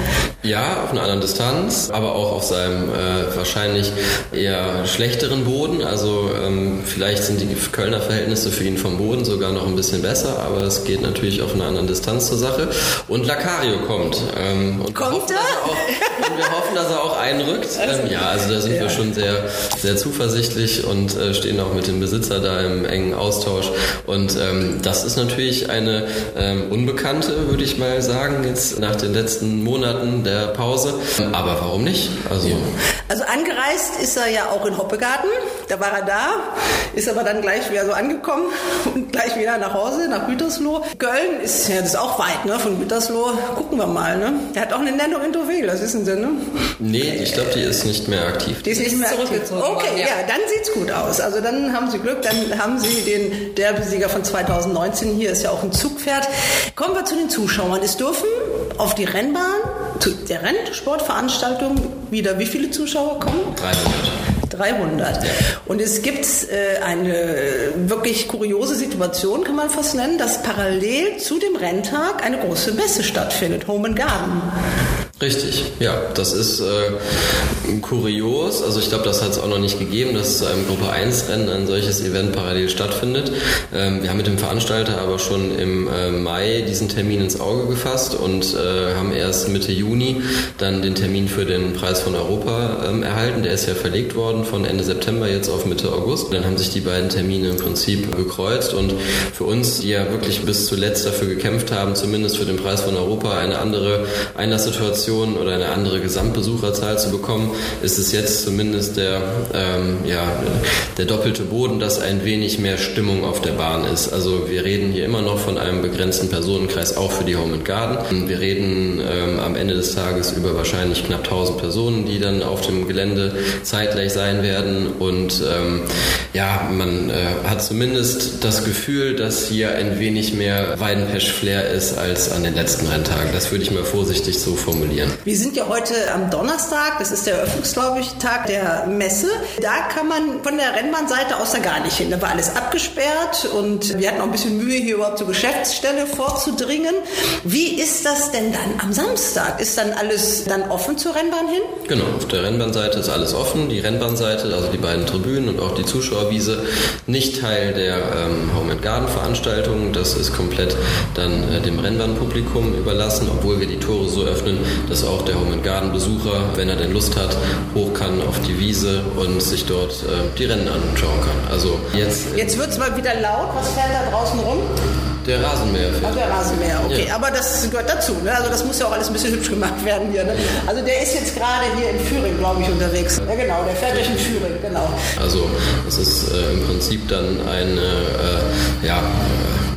Ja, auf einer anderen Distanz, aber auch auf seinem äh, wahrscheinlich eher schlechteren Boden. Also ähm, vielleicht sind die Kölner Verhältnisse für ihn vom Boden sogar noch ein bisschen besser, aber es geht natürlich auf einer anderen Distanz zur Sache. Und Lacario kommt. Ähm, und kommt hoffen, er? und wir hoffen, dass er auch einrückt. Ähm, ja, also da sind ja. wir schon sehr, sehr zuversichtlich und äh, stehen auch mit dem Besitzer da im engen Austausch. Und ähm, das ist natürlich eine ähm, Unbekannte, würde ich mal sagen, jetzt nach den letzten Monaten der Pause. Aber warum nicht? Also, also angereist ist er ja auch in Hoppegarten. Da war er da, ist aber dann gleich wieder so angekommen und gleich wieder nach Hause, nach Gütersloh. Köln ist ja das ist auch weit, ne? Von Gütersloh. Gucken wir mal, ne? Er hat auch eine Nennung in Deauville, das wissen Sie, ne? Nee, ich glaube, die ist nicht mehr aktiv. Die ist nicht mehr aktiv. Okay, ja. ja, dann sieht's gut aus. Also dann haben Sie Glück, dann haben Sie den Derbysieger von 2019. Hier ist ja auch ein Zugpferd. Kommen wir zu den Zuschauern. Es dürfen auf die Rennbahn, zu der Rennsportveranstaltung wieder wie viele Zuschauer kommen? 300. 300. Und es gibt äh, eine wirklich kuriose Situation, kann man fast nennen, dass parallel zu dem Renntag eine große Messe stattfindet, Home and Garden. Richtig, ja, das ist äh, kurios. Also ich glaube, das hat es auch noch nicht gegeben, dass zu einem Gruppe 1 Rennen ein solches Event parallel stattfindet. Ähm, wir haben mit dem Veranstalter aber schon im äh, Mai diesen Termin ins Auge gefasst und äh, haben erst Mitte Juni dann den Termin für den Preis von Europa ähm, erhalten. Der ist ja verlegt worden von Ende September jetzt auf Mitte August. Dann haben sich die beiden Termine im Prinzip gekreuzt und für uns, die ja wirklich bis zuletzt dafür gekämpft haben, zumindest für den Preis von Europa eine andere Einlasssituation Informationen oder eine andere Gesamtbesucherzahl zu bekommen, ist es jetzt zumindest der, ähm, ja, der doppelte Boden, dass ein wenig mehr Stimmung auf der Bahn ist. Also wir reden hier immer noch von einem begrenzten Personenkreis auch für die Home and Garden. Wir reden ähm, am Ende des Tages über wahrscheinlich knapp 1000 Personen, die dann auf dem Gelände zeitgleich sein werden. Und ähm, ja, man äh, hat zumindest das Gefühl, dass hier ein wenig mehr Weidenpesch-Flair ist als an den letzten Renntagen. Das würde ich mal vorsichtig so formulieren. Probieren. Wir sind ja heute am Donnerstag, das ist der Eröffnungs, glaube ich, Tag der Messe. Da kann man von der Rennbahnseite aus da gar nicht hin. Da war alles abgesperrt und wir hatten auch ein bisschen Mühe, hier überhaupt zur Geschäftsstelle vorzudringen. Wie ist das denn dann am Samstag? Ist dann alles dann offen zur Rennbahn hin? Genau, auf der Rennbahnseite ist alles offen. Die Rennbahnseite, also die beiden Tribünen und auch die Zuschauerwiese, nicht Teil der ähm, Home and Garden Veranstaltung. Das ist komplett dann äh, dem Rennbahnpublikum überlassen, obwohl wir die Tore so öffnen, dass auch der Home and Garden Besucher, wenn er denn Lust hat, hoch kann auf die Wiese und sich dort äh, die Rennen anschauen kann. Also jetzt. Jetzt wird es mal wieder laut. Was fährt da draußen rum? Der Rasenmäher fährt. Ach, der Rasenmäher, okay. Ja. Aber das gehört dazu. Ne? Also das muss ja auch alles ein bisschen hübsch gemacht werden hier. Ne? Also der ist jetzt gerade hier in Führing, glaube ich, unterwegs. Ja genau, der fährt durch in Führing, genau. Also es ist äh, im Prinzip dann eine, äh, ja,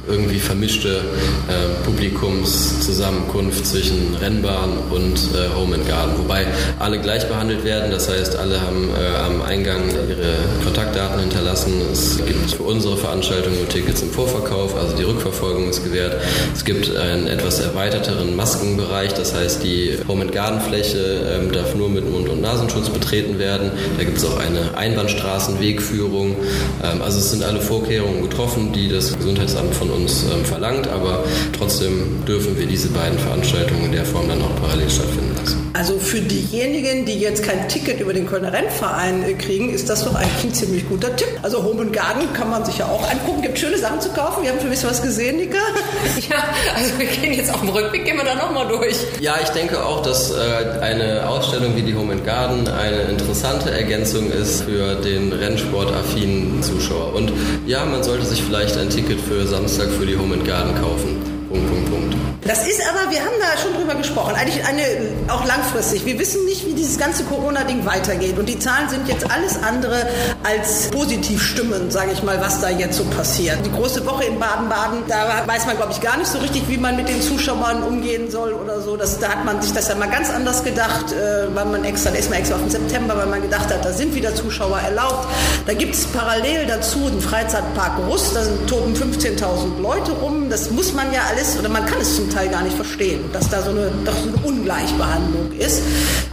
irgendwie vermischte äh, Publikumszusammenkunft zwischen Rennbahn und äh, Home and Garden, wobei alle gleich behandelt werden. Das heißt, alle haben äh, am Eingang ihre Kontaktdaten hinterlassen. Es gibt für unsere Veranstaltung nur Tickets im Vorverkauf, also die Rückverfolgung ist gewährt. Es gibt einen etwas erweiterteren Maskenbereich, das heißt, die Home and Garden Fläche ähm, darf nur mit Mund- und Nasenschutz betreten werden. Da gibt es auch eine Einbahnstraßenwegführung. Ähm, also es sind alle Vorkehrungen getroffen, die das Gesundheitsamt von uns uns ähm, verlangt, aber trotzdem dürfen wir diese beiden Veranstaltungen in der Form dann auch parallel stattfinden lassen. Also für diejenigen, die jetzt kein Ticket über den Kölner Rennverein äh, kriegen, ist das doch eigentlich ein ziemlich guter Tipp. Also Home and Garden kann man sich ja auch angucken. Gibt schöne Sachen zu kaufen. Wir haben für mich was gesehen, Nika. Ja, also wir gehen jetzt auf dem Rückweg, gehen wir da nochmal durch. Ja, ich denke auch, dass äh, eine Ausstellung wie die Home and Garden eine interessante Ergänzung ist für den Rennsportaffinen Zuschauer. Und ja, man sollte sich vielleicht ein Ticket für Samstag für die Home and Garden kaufen. Punkt, Punkt, Punkt. Das ist aber, wir haben da schon drüber gesprochen, eigentlich eine, auch langfristig. Wir wissen nicht, wie dieses ganze Corona-Ding weitergeht. Und die Zahlen sind jetzt alles andere als positiv stimmend, sage ich mal, was da jetzt so passiert. Die große Woche in Baden-Baden, da weiß man, glaube ich, gar nicht so richtig, wie man mit den Zuschauern umgehen soll oder so. Das, da hat man sich das ja mal ganz anders gedacht, äh, weil man extra, da ist man extra auf den September, weil man gedacht hat, da sind wieder Zuschauer erlaubt. Da gibt es parallel dazu den Freizeitpark Russ, da toben 15.000 Leute rum. Das muss man ja alles, oder man kann es zum Teil gar nicht verstehen, dass da so eine, doch so eine Ungleichbehandlung ist.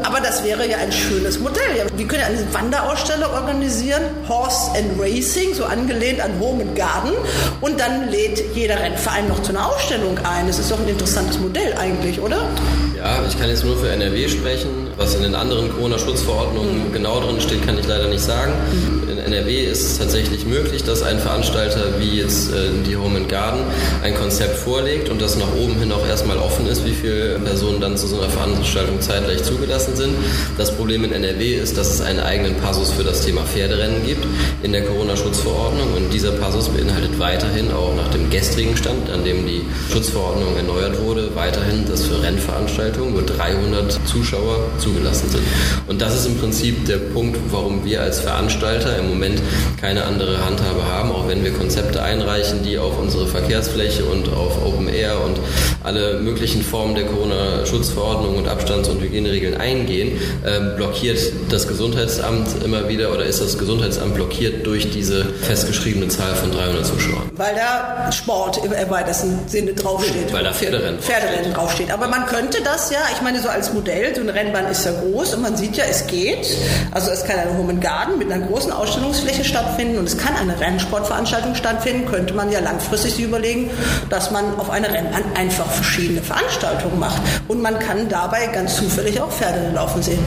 Aber das wäre ja ein schönes Modell. Wir können eine Wanderausstellung organisieren, Horse and Racing, so angelehnt an Home and Garden. Und dann lädt jeder Rennverein noch zu einer Ausstellung ein. Das ist doch ein interessantes Modell eigentlich, oder? Ja, ich kann jetzt nur für NRW sprechen. Was in den anderen Corona-Schutzverordnungen mhm. genau drin steht, kann ich leider nicht sagen. Mhm. NRW ist es tatsächlich möglich, dass ein Veranstalter wie jetzt äh, die Home and Garden ein Konzept vorlegt und das nach oben hin auch erstmal offen ist, wie viele Personen dann zu so einer Veranstaltung zeitgleich zugelassen sind. Das Problem in NRW ist, dass es einen eigenen Passus für das Thema Pferderennen gibt in der Corona-Schutzverordnung und dieser Passus beinhaltet weiterhin auch nach dem gestrigen Stand, an dem die Schutzverordnung erneuert wurde, weiterhin, dass für Rennveranstaltungen nur 300 Zuschauer zugelassen sind. Und das ist im Prinzip der Punkt, warum wir als Veranstalter im Moment keine andere Handhabe haben, auch wenn wir Konzepte einreichen, die auf unsere Verkehrsfläche und auf Open Air und alle möglichen Formen der Corona-Schutzverordnung und Abstands- und Hygieneregeln eingehen, äh, blockiert das Gesundheitsamt immer wieder oder ist das Gesundheitsamt blockiert durch diese festgeschriebene Zahl von 300 Zuschauern. Weil da Sport im weitesten Sinne draufsteht. Weil da Pferderennen, Pferderennen draufsteht. Aber man könnte das ja, ich meine so als Modell, so eine Rennbahn ist ja groß und man sieht ja, es geht. Also es kann eine Home Garden mit einer großen Ausstellungsfläche stattfinden und es kann eine Rennsportveranstaltung stattfinden, könnte man ja langfristig sich überlegen, dass man auf einer Rennbahn einfach verschiedene Veranstaltungen macht. Und man kann dabei ganz zufällig auch Pferde laufen sehen.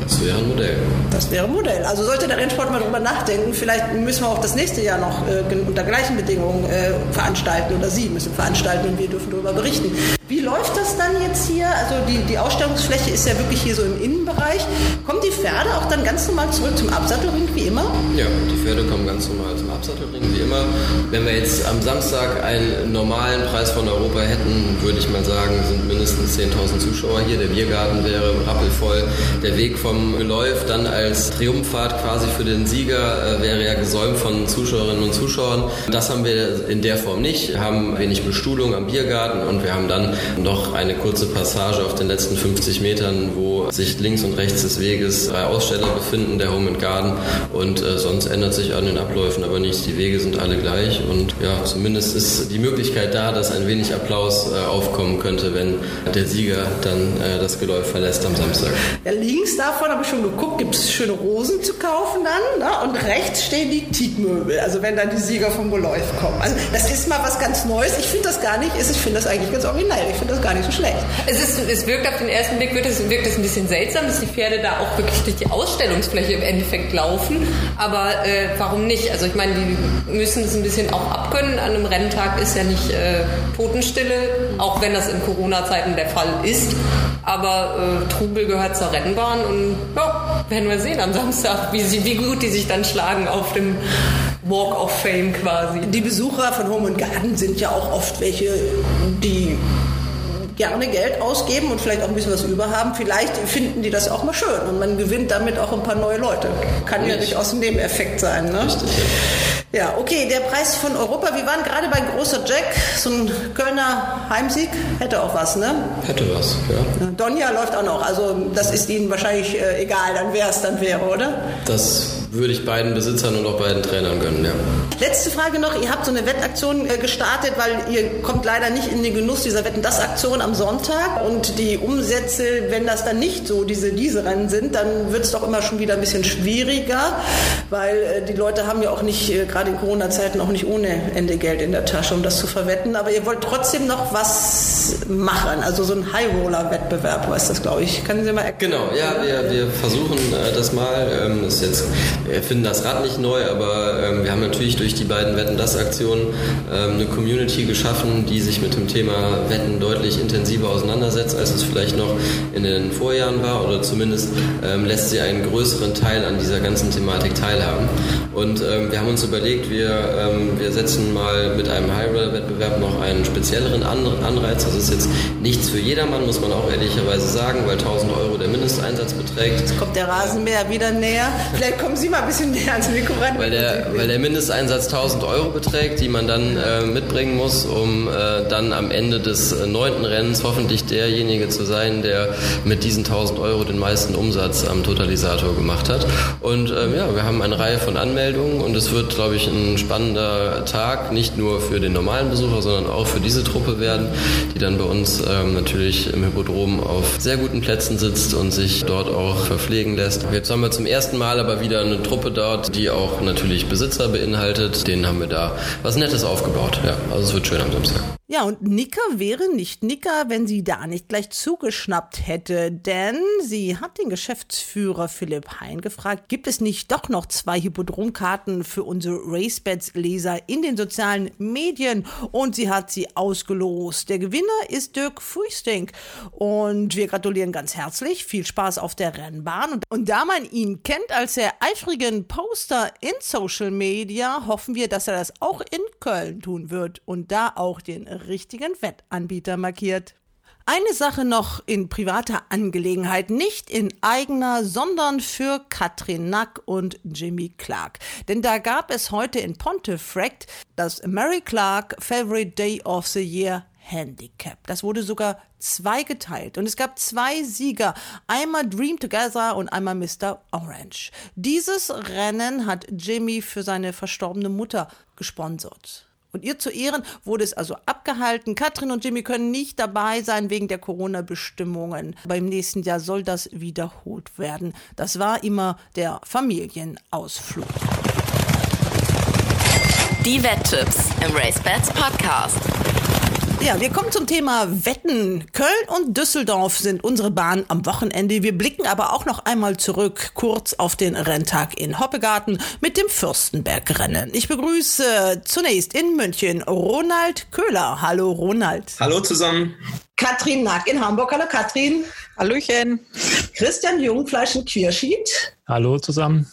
Das wäre ein Modell. Das wäre ein Modell. Also sollte der Rennsport mal drüber nachdenken, vielleicht müssen wir auch das nächste Jahr noch äh, unter gleichen Bedingungen äh, veranstalten oder Sie müssen veranstalten und wir dürfen darüber berichten. Wie läuft das dann jetzt hier? Also die, die Ausstellungsfläche ist ja wirklich hier so im Innenbereich. Kommen die Pferde auch dann ganz normal zurück zum Absattelring wie immer? Ja, die Pferde kommen ganz normal zum Absattelring wie immer. Wenn wir jetzt am Samstag einen normalen Preis von Europa hätten, würde ich mal sagen, sind mindestens 10.000 Zuschauer hier. Der Biergarten wäre rappelvoll. Der Weg vom Geläuf dann als Triumphfahrt quasi für den Sieger äh, wäre ja gesäumt von Zuschauerinnen und Zuschauern. Das haben wir in der Form nicht. Wir haben wenig Bestuhlung am Biergarten und wir haben dann noch eine kurze Passage auf den letzten 50 Metern, wo sich links und rechts des Weges drei Aussteller befinden, der Home and Garden. Und äh, sonst ändert sich an den Abläufen aber nichts. Die Wege sind alle gleich. Und ja, zumindest ist die Möglichkeit da, dass ein wenig Applaus äh, aufkommen könnte, wenn der Sieger dann äh, das Geläuf verlässt am Samstag. Ja, links davon habe ich schon geguckt, gibt es schöne Rosen zu kaufen dann. Ne? Und rechts stehen die Teakmöbel, also wenn dann die Sieger vom Geläuf kommen. Also das ist mal was ganz Neues. Ich finde das gar nicht, ich finde das eigentlich ganz originell. Ich finde das gar nicht so schlecht. Es, ist, es wirkt auf den ersten Blick, wirkt es, wirkt es ein bisschen seltsam, dass die Pferde da auch wirklich durch die Ausstellungsfläche im Endeffekt laufen. Aber äh, warum nicht? Also ich meine, die müssen es ein bisschen auch abkönnen. An einem Renntag ist ja nicht äh, Totenstille, auch wenn das in Corona-Zeiten der Fall ist. Aber äh, Trubel gehört zur Rennbahn und ja, werden wir sehen am Samstag, wie, sie, wie gut die sich dann schlagen auf dem Walk of Fame quasi. Die Besucher von Home and Garden sind ja auch oft welche, die gerne Geld ausgeben und vielleicht auch ein bisschen was über haben. Vielleicht finden die das auch mal schön und man gewinnt damit auch ein paar neue Leute. Kann ja durchaus ein Nebeneffekt sein. Ne? Richtig, ja. okay, der Preis von Europa. Wir waren gerade bei Großer Jack, so ein Kölner Heimsieg. Hätte auch was, ne? Hätte was, ja. Donja läuft auch noch. Also das ist Ihnen wahrscheinlich äh, egal, dann wer es dann wäre, oder? Das würde ich beiden Besitzern und auch beiden Trainern gönnen, ja. Letzte Frage noch. Ihr habt so eine Wettaktion äh, gestartet, weil ihr kommt leider nicht in den Genuss dieser Wetten-Das-Aktion am Sonntag. Und die Umsätze, wenn das dann nicht so diese, diese Rennen sind, dann wird es doch immer schon wieder ein bisschen schwieriger, weil äh, die Leute haben ja auch nicht, äh, gerade in Corona-Zeiten, auch nicht ohne Ende Geld in der Tasche, um das zu verwetten. Aber ihr wollt trotzdem noch was machen, also so ein High-Roller-Wettbewerb, was das, glaube ich. Können Sie mal erklären? Genau, ja, wir, wir versuchen das mal. Ähm, ist jetzt wir finden das Rad nicht neu, aber ähm, wir haben natürlich durch die beiden Wetten das Aktionen ähm, eine Community geschaffen, die sich mit dem Thema Wetten deutlich intensiver auseinandersetzt, als es vielleicht noch in den Vorjahren war oder zumindest ähm, lässt sie einen größeren Teil an dieser ganzen Thematik teilhaben. Und ähm, wir haben uns überlegt, wir, ähm, wir setzen mal mit einem High-Roller-Wettbewerb noch einen spezielleren Anreiz. Das ist jetzt nichts für jedermann, muss man auch ehrlicherweise sagen, weil 1000 Euro der Mindesteinsatz beträgt. Jetzt kommt der Rasenmäher wieder näher. Vielleicht kommen Sie mal ein bisschen näher ans Mikro ran. Weil der, weil der Mindesteinsatz 1000 Euro beträgt, die man dann äh, mitbringen muss, um äh, dann am Ende des äh, neunten Rennens hoffentlich derjenige zu sein, der mit diesen 1000 Euro den meisten Umsatz am Totalisator gemacht hat. Und ähm, ja, wir haben eine Reihe von Anmeldungen und es wird, glaube ich, ein spannender Tag, nicht nur für den normalen Besucher, sondern auch für diese Truppe werden, die dann bei uns ähm, natürlich im Hippodrom auf sehr guten Plätzen sitzt und sich dort auch verpflegen lässt. Jetzt haben wir zum ersten Mal aber wieder eine Truppe dort, die auch natürlich Besitzer beinhaltet. Denen haben wir da was Nettes aufgebaut. Ja, also es wird schön am Samstag. Ja, und Nicker wäre nicht Nicker, wenn sie da nicht gleich zugeschnappt hätte, denn sie hat den Geschäftsführer Philipp Hein gefragt, gibt es nicht doch noch zwei Hippodromkarten für unsere RaceBets-Leser in den sozialen Medien? Und sie hat sie ausgelost. Der Gewinner ist Dirk Fuistink und wir gratulieren ganz herzlich. Viel Spaß auf der Rennbahn. Und, da man ihn kennt als der eifrigen Poster in Social Media, hoffen wir, dass er das auch in Köln tun wird und da auch den richtigen Wettanbieter markiert. Eine Sache noch in privater Angelegenheit, nicht in eigener, sondern für Katrin Nack und Jimmy Clark. Denn da gab es heute in Pontefract das Mary Clark Favorite Day of the Year Handicap. Das wurde sogar zweigeteilt und es gab zwei Sieger, einmal Dream Together und einmal Mr. Orange. Dieses Rennen hat Jimmy für seine verstorbene Mutter gesponsert. Und ihr zu Ehren wurde es also abgehalten. Katrin und Jimmy können nicht dabei sein wegen der Corona-Bestimmungen. Beim nächsten Jahr soll das wiederholt werden. Das war immer der Familienausflug. Die Wetttipps im Race Bats Podcast. Ja, wir kommen zum Thema Wetten. Köln und Düsseldorf sind unsere Bahn am Wochenende. Wir blicken aber auch noch einmal zurück, kurz auf den Renntag in Hoppegarten mit dem Fürstenbergrennen. Ich begrüße zunächst in München Ronald Köhler. Hallo Ronald. Hallo zusammen. Katrin Nack in Hamburg. Hallo Katrin. Hallöchen. Christian Jungfleisch in Quierschied. Hallo zusammen.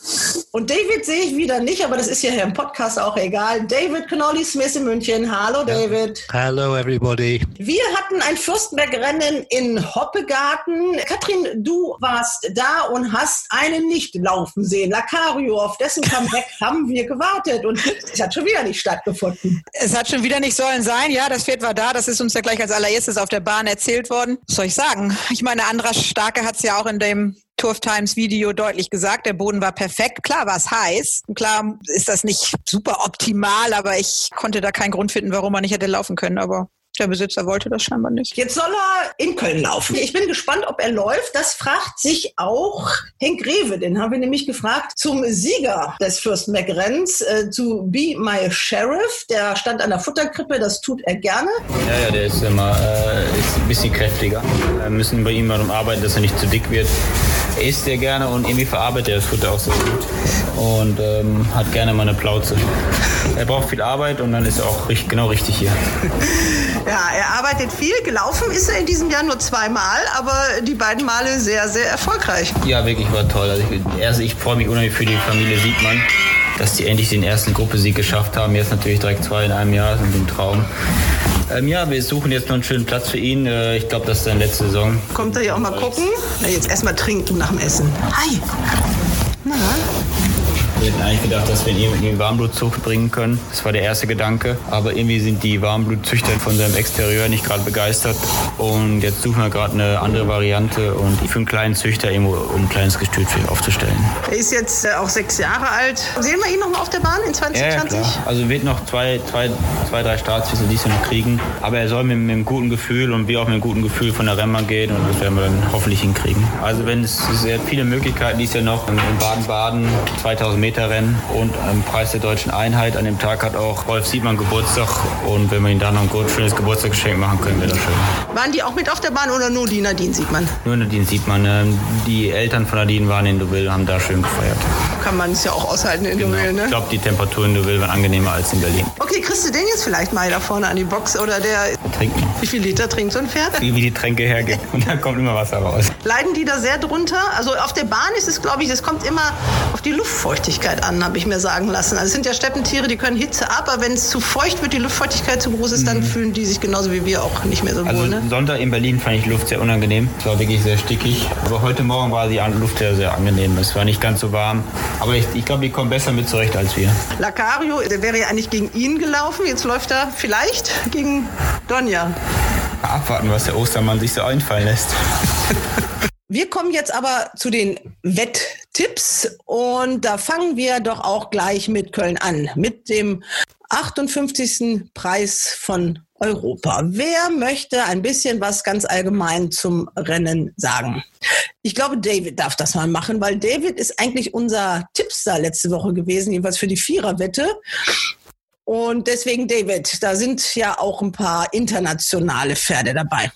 Und David sehe ich wieder nicht, aber das ist ja hier im Podcast auch egal. David Connolly Smith in München. Hallo David. Hello everybody. Wir hatten ein Fürstenberg-Rennen in Hoppegarten. Katrin, du warst da und hast einen nicht laufen sehen. Lacario, auf dessen Comeback haben wir gewartet und es hat schon wieder nicht stattgefunden. Es hat schon wieder nicht sollen sein. Ja, das Pferd war da. Das ist uns ja gleich als allererstes auf der Bahn erzählt worden. Was soll ich sagen? Ich meine, Andra Starke hat es ja auch in dem Turf Times Video deutlich gesagt, der Boden war perfekt. Klar war es heiß. Klar ist das nicht super optimal, aber ich konnte da keinen Grund finden, warum man nicht hätte laufen können. Aber der Besitzer wollte das scheinbar nicht. Jetzt soll er in Köln laufen. Ich bin gespannt, ob er läuft. Das fragt sich auch Henk Rewe. Den haben wir nämlich gefragt zum Sieger des Fürstenberg-Renns, äh, zu Be My Sheriff. Der stand an der Futterkrippe, das tut er gerne. Ja, ja, der ist immer äh, ist ein bisschen kräftiger. Wir müssen bei ihm darum arbeiten, dass er nicht zu dick wird. Er isst sehr gerne und irgendwie verarbeitet er das Futter auch sehr gut. Und ähm, hat gerne mal eine Plauze. Er braucht viel Arbeit und dann ist er auch richtig, genau richtig hier. Ja, er arbeitet viel. Gelaufen ist er in diesem Jahr nur zweimal, aber die beiden Male sehr, sehr erfolgreich. Ja, wirklich war toll. Also ich, also ich freue mich unheimlich für die Familie Siegmann, dass die endlich den ersten Gruppesieg geschafft haben. Jetzt natürlich direkt zwei in einem Jahr, sind ein Traum. Ähm, ja, wir suchen jetzt noch einen schönen Platz für ihn. Äh, ich glaube, das ist seine letzte Saison. Kommt er hier auch mal gucken? Na, jetzt erstmal trinken nach dem Essen. Hi. Na, wir hätten eigentlich gedacht, dass wir ihn irgendwie in Warmblutzucht bringen können. Das war der erste Gedanke. Aber irgendwie sind die Warmblutzüchter von seinem Exterieur nicht gerade begeistert. Und jetzt suchen wir gerade eine andere Variante und für einen kleinen Züchter irgendwo, um ein kleines Gestüt für ihn aufzustellen. Er ist jetzt äh, auch sechs Jahre alt. Sehen wir ihn noch mal auf der Bahn in 2020? Ja, ja, also wird noch zwei, zwei, zwei drei Starts wie dieses Jahr noch kriegen. Aber er soll mit, mit, einem guten Gefühl und wir auch mit einem guten Gefühl von der Rennbahn gehen und das werden wir dann hoffentlich hinkriegen. Also wenn es sehr viele Möglichkeiten dieses Jahr noch in Baden-Baden 2000 Meter Rennen und am Preis der deutschen Einheit. An dem Tag hat auch Rolf Siebmann Geburtstag und wenn wir ihm da noch ein gut, schönes Geburtstagsgeschenk machen können, wäre das schön. Waren die auch mit auf der Bahn oder nur die Nadine Siebmann? Nur Nadine Siebmann. Ähm, die Eltern von Nadine waren in Deauville, haben da schön gefeiert. Kann man es ja auch aushalten in genau. Deauville, ne? Ich glaube, die Temperaturen in Deauville waren angenehmer als in Berlin. Okay, kriegst du den jetzt vielleicht mal da vorne an die Box oder der... Trinken. Wie viel Liter trinkt so ein Pferd? Wie, wie die Tränke hergehen. Und da kommt immer Wasser raus. Leiden die da sehr drunter? Also auf der Bahn ist es, glaube ich, es kommt immer auf die Luftfeuchtigkeit an, habe ich mir sagen lassen. Also es sind ja Steppentiere, die können Hitze ab, aber wenn es zu feucht wird, die Luftfeuchtigkeit zu groß ist, dann mhm. fühlen die sich genauso wie wir auch nicht mehr so also wohl. Ne? Sonntag in Berlin fand ich die Luft sehr unangenehm. Es war wirklich sehr stickig. Aber heute Morgen war die Luft sehr, sehr angenehm. Es war nicht ganz so warm. Aber ich, ich glaube, die kommen besser mit zurecht als wir. Lacario, der wäre ja eigentlich gegen ihn gelaufen. Jetzt läuft er vielleicht gegen Donja. Abwarten, was der Ostermann sich so einfallen lässt. Wir kommen jetzt aber zu den Wetttipps und da fangen wir doch auch gleich mit Köln an, mit dem 58. Preis von Europa. Wer möchte ein bisschen was ganz allgemein zum Rennen sagen? Ich glaube, David darf das mal machen, weil David ist eigentlich unser Tippstar letzte Woche gewesen, jedenfalls für die Viererwette. Und deswegen, David, da sind ja auch ein paar internationale Pferde dabei.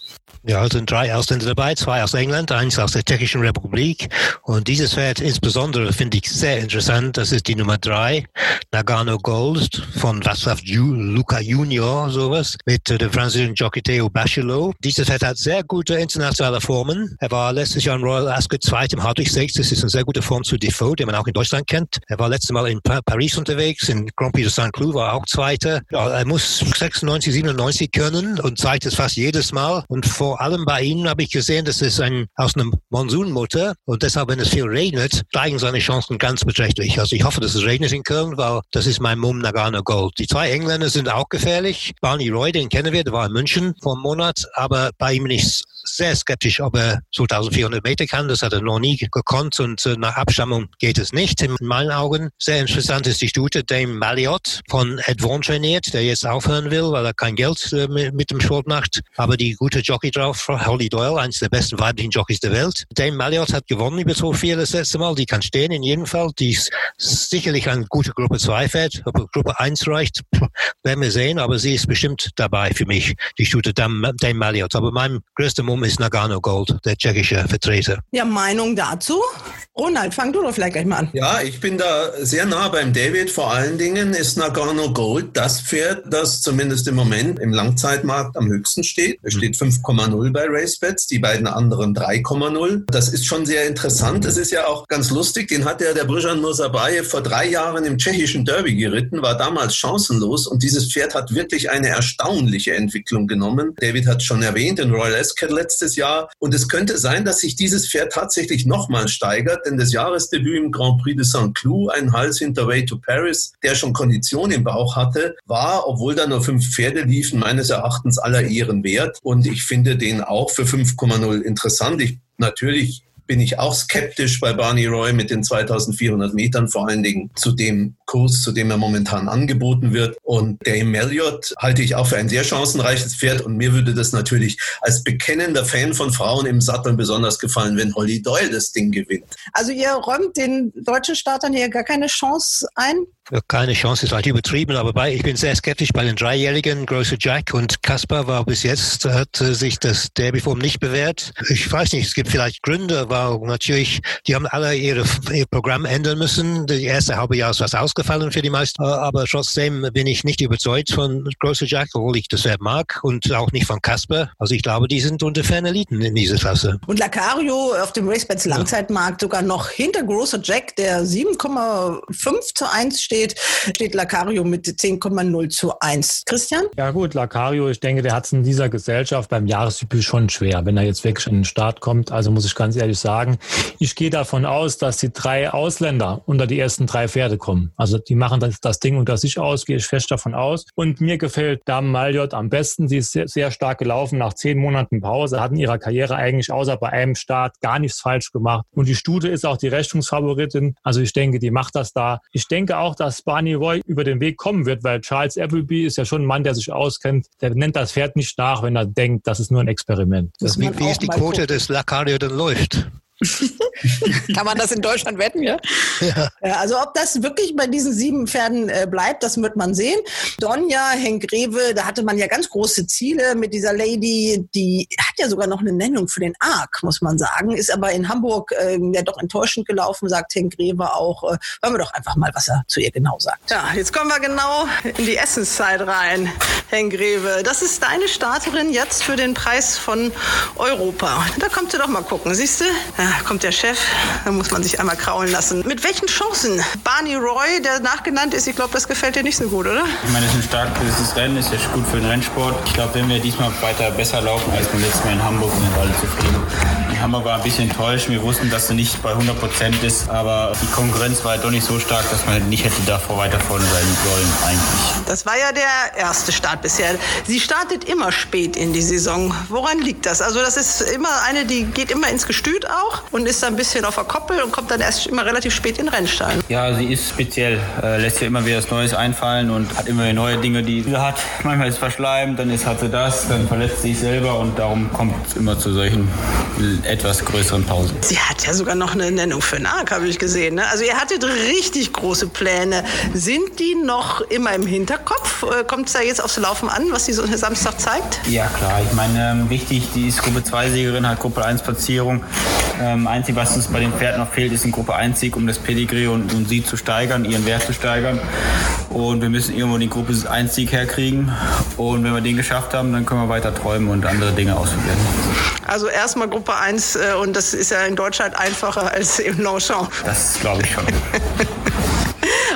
Ja, es sind drei Ausländer dabei, zwei aus England, eins aus der Tschechischen Republik. Und dieses Pferd insbesondere finde ich sehr interessant. Das ist die Nummer drei, Nagano Gold von Václav Luca Junior, sowas, mit äh, dem französischen Jockey Theo Bachelot. Dieses Pferd hat sehr gute internationale Formen. Er war letztes Jahr in Royal Ascot zweit im Hartwig Stakes. Das ist eine sehr gute Form zu Defoe, den man auch in Deutschland kennt. Er war letztes Mal in Paris unterwegs, in Grand Prix de Saint-Cloud war auch Zweiter. Ja, er muss 96, 97 können und zeigt es fast jedes Mal. Und vor allem bei Ihnen habe ich gesehen, das ist ein, aus einem Monsunmutter und deshalb, wenn es viel regnet, steigen seine Chancen ganz beträchtlich. Also ich hoffe, dass es regnet in Köln, weil das ist mein Mum Nagano Gold. Die zwei Engländer sind auch gefährlich. Barney Roy, den kennen wir, der war in München vor einem Monat, aber bei ihm nicht sehr skeptisch, ob er 2400 Meter kann. Das hat er noch nie gekonnt und äh, nach Abstammung geht es nicht. In meinen Augen sehr interessant ist die Stute Dame Malliot von Vaughan trainiert, der jetzt aufhören will, weil er kein Geld äh, mit, dem Sport macht. Aber die gute Jockey drauf, Holly Doyle, eines der besten weiblichen Jockeys der Welt. Dame Malliot hat gewonnen über 2-4 das letzte Mal. Die kann stehen in jedem Fall. Die ist sicherlich eine gute Gruppe 2 Fährt. Ob Gruppe 1 reicht, werden wir sehen. Aber sie ist bestimmt dabei für mich, die Stute Dame, Dame Malliot. Aber mein größter Moment ist Nagano Gold, der tschechische Vertreter. Ja, Meinung dazu? Ronald, fang du doch vielleicht gleich mal an. Ja, ich bin da sehr nah beim David. Vor allen Dingen ist Nagano Gold das Pferd, das zumindest im Moment im Langzeitmarkt am höchsten steht. Es steht 5,0 bei RaceBets, die beiden anderen 3,0. Das ist schon sehr interessant. Es ist ja auch ganz lustig. Den hat ja der Brüjan Nosabayev vor drei Jahren im tschechischen Derby geritten, war damals chancenlos und dieses Pferd hat wirklich eine erstaunliche Entwicklung genommen. David hat schon erwähnt, in Royal Ascot letztes Jahr. Und es könnte sein, dass sich dieses Pferd tatsächlich nochmal steigert denn das Jahresdebüt im Grand Prix de Saint-Cloud, ein Hals hinter Way to Paris, der schon Kondition im Bauch hatte, war, obwohl da nur fünf Pferde liefen, meines Erachtens aller Ehren wert. Und ich finde den auch für 5,0 interessant. Ich natürlich bin ich auch skeptisch bei Barney Roy mit den 2400 Metern, vor allen Dingen zu dem Kurs, zu dem er momentan angeboten wird. Und der Marriott halte ich auch für ein sehr chancenreiches Pferd und mir würde das natürlich als bekennender Fan von Frauen im Satteln besonders gefallen, wenn Holly Doyle das Ding gewinnt. Also ihr räumt den deutschen Startern hier gar keine Chance ein? Keine Chance ist halt übertrieben, aber bei, ich bin sehr skeptisch bei den Dreijährigen, Große Jack und Kaspar war bis jetzt, hat sich das Derbyform nicht bewährt. Ich weiß nicht, es gibt vielleicht Gründe, weil natürlich, die haben alle ihre, ihr Programm ändern müssen. Die erste halbe Jahr ist was ausgefallen für die meisten, aber trotzdem bin ich nicht überzeugt von Große Jack, obwohl ich das sehr mag und auch nicht von Kasper. Also ich glaube, die sind unter Eliten in dieser Klasse. Und Lacario auf dem Racebets Langzeitmarkt sogar noch hinter Großer Jack, der 7,5 zu 1 steht steht, steht Lacario mit 10,0 zu 1. Christian? Ja gut, Lacario, ich denke, der hat es in dieser Gesellschaft beim Jahresdebüt schon schwer, wenn er jetzt wirklich in den Start kommt. Also muss ich ganz ehrlich sagen, ich gehe davon aus, dass die drei Ausländer unter die ersten drei Pferde kommen. Also die machen das, das Ding unter sich aus, gehe ich fest davon aus. Und mir gefällt Dame Maljot am besten. Sie ist sehr, sehr stark gelaufen nach zehn Monaten Pause, hat in ihrer Karriere eigentlich außer bei einem Start gar nichts falsch gemacht. Und die Stute ist auch die Rechnungsfavoritin. Also ich denke, die macht das da. Ich denke auch, dass dass Barney Roy über den Weg kommen wird, weil Charles Appleby ist ja schon ein Mann, der sich auskennt. Der nennt das Pferd nicht nach, wenn er denkt, das ist nur ein Experiment. Wie, wie ist die Quote des Lacario denn läuft? Kann man das in Deutschland wetten, ja? ja? Also ob das wirklich bei diesen sieben Pferden äh, bleibt, das wird man sehen. Donja, Henk Rewe, da hatte man ja ganz große Ziele mit dieser Lady, die hat ja sogar noch eine Nennung für den Arc, muss man sagen, ist aber in Hamburg äh, ja doch enttäuschend gelaufen, sagt Henk Rewe auch. Äh, hören wir doch einfach mal, was er zu ihr genau sagt. Ja, jetzt kommen wir genau in die Essenszeit rein, Henk Rewe. Das ist deine Starterin jetzt für den Preis von Europa. Da kommt sie doch mal gucken, siehst du? Ja, kommt der Chef, da muss man sich einmal kraulen lassen. Mit welchen Chancen? Barney Roy, der nachgenannt ist, ich glaube, das gefällt dir nicht so gut, oder? Ich meine, es ist ein starkes Rennen, ist ja gut für den Rennsport. Ich glaube, wenn wir diesmal weiter besser laufen als beim letzten Mal in Hamburg, sind wir alle zufrieden. Hamburg war ein bisschen enttäuscht. Wir wussten, dass sie nicht bei 100 Prozent ist, aber die Konkurrenz war halt doch nicht so stark, dass man nicht hätte davor weiter vorne sein sollen eigentlich. Das war ja der erste Start bisher. Sie startet immer spät in die Saison. Woran liegt das? Also das ist immer eine, die geht immer ins Gestüt auch und ist dann ein bisschen auf der Koppel und kommt dann erst immer relativ spät in den Rennstein. Ja, sie ist speziell, äh, lässt sich immer wieder was Neues einfallen und hat immer neue Dinge, die sie hat. Manchmal ist es verschleimt, dann ist, hat sie das, dann verletzt sie sich selber und darum kommt es immer zu solchen etwas größeren Pausen. Sie hat ja sogar noch eine Nennung für Nark, habe ich gesehen. Ne? Also ihr hattet richtig große Pläne. Sind die noch immer im Hinterkopf? Äh, kommt es da jetzt aufs Laufen an, was sie so Samstag zeigt? Ja, klar. Ich meine, ähm, wichtig, die ist Gruppe 2-Siegerin, hat Gruppe 1-Platzierung. Ähm, einzig, was uns bei dem Pferd noch fehlt, ist ein Gruppe 1 Sieg, um das Pedigree und, und sie zu steigern, ihren Wert zu steigern. Und wir müssen irgendwo den Gruppe 1 Sieg herkriegen. Und wenn wir den geschafft haben, dann können wir weiter träumen und andere Dinge ausprobieren. Also erstmal Gruppe 1 äh, und das ist ja in Deutschland einfacher als im Longchamp. Das glaube ich schon.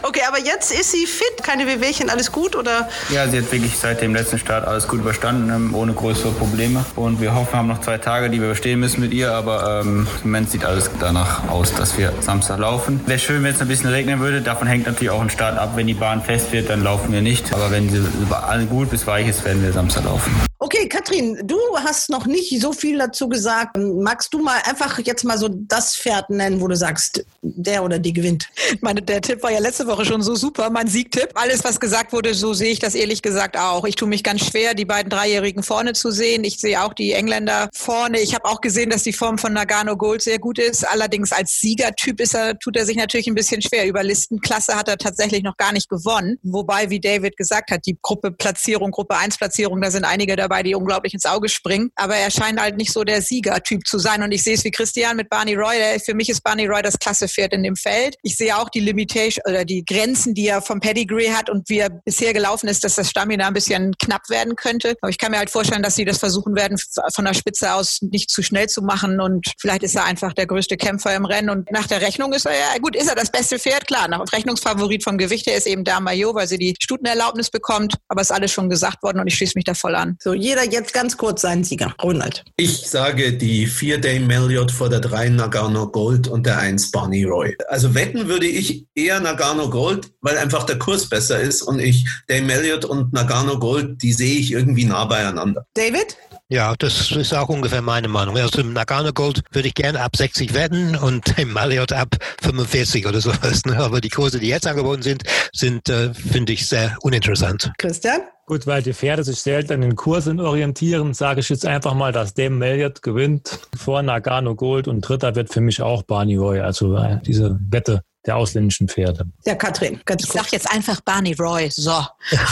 Okay, aber jetzt ist sie fit, keine Wehwehchen, alles gut oder? Ja, sie hat wirklich seit dem letzten Start alles gut überstanden, ähm, ohne größere Probleme. Und wir hoffen, wir haben noch zwei Tage, die wir überstehen müssen mit ihr, aber ähm, im Moment sieht alles danach aus, dass wir Samstag laufen. Wäre schön, wenn es ein bisschen regnen würde. Davon hängt natürlich auch ein Start ab. Wenn die Bahn fest wird, dann laufen wir nicht. Aber wenn sie gut bis weich ist, werden wir Samstag laufen. Okay, Katrin, du hast noch nicht so viel dazu gesagt. Magst du mal einfach jetzt mal so das Pferd nennen, wo du sagst, der oder die gewinnt? Meine, der Tipp war ja letzte Woche schon so super, mein Siegtipp. Alles, was gesagt wurde, so sehe ich das ehrlich gesagt auch. Ich tue mich ganz schwer, die beiden Dreijährigen vorne zu sehen. Ich sehe auch die Engländer vorne. Ich habe auch gesehen, dass die Form von Nagano Gold sehr gut ist. Allerdings als Siegertyp ist er, tut er sich natürlich ein bisschen schwer. Über Listenklasse hat er tatsächlich noch gar nicht gewonnen. Wobei, wie David gesagt hat, die Gruppe Platzierung, Gruppe 1 Platzierung, da sind einige dabei, die unglaublich ins Auge springen. Aber er scheint halt nicht so der Siegertyp zu sein. Und ich sehe es wie Christian mit Barney Roy. Der, für mich ist Barney Roy das klasse Pferd in dem Feld. Ich sehe auch die Limitation oder die Grenzen, die er vom Pedigree hat und wie er bisher gelaufen ist, dass das Stamina ein bisschen knapp werden könnte. Aber ich kann mir halt vorstellen, dass sie das versuchen werden, von der Spitze aus nicht zu schnell zu machen. Und vielleicht ist er einfach der größte Kämpfer im Rennen. Und nach der Rechnung ist er ja, gut, ist er das beste Pferd? Klar, nach Rechnungsfavorit vom Gewicht her ist eben da Mayo, weil sie die Stutenerlaubnis bekommt. Aber ist alles schon gesagt worden und ich schließe mich da voll an. So, jeder jetzt ganz kurz seinen Sieger. Ronald. Ich sage die 4 Dame Marriott vor der 3 Nagano Gold und der 1 Barney Roy. Also wetten würde ich eher Nagano Gold, weil einfach der Kurs besser ist und ich Dame Marriott und Nagano Gold, die sehe ich irgendwie nah beieinander. David? Ja, das ist auch ungefähr meine Meinung. Also im Nagano Gold würde ich gerne ab 60 wetten und im Marriott ab 45 oder sowas. Ne? Aber die Kurse, die jetzt angeboten sind, sind, äh, finde ich, sehr uninteressant. Christian? Gut, weil die Pferde sich selten an den Kursen orientieren, sage ich jetzt einfach mal, dass Dame Marriott gewinnt vor Nagano Gold und dritter wird für mich auch Barney Roy. Also äh, diese Wette der ausländischen Pferde. Ja, Katrin, ganz Ich sag jetzt einfach Barney Roy, so,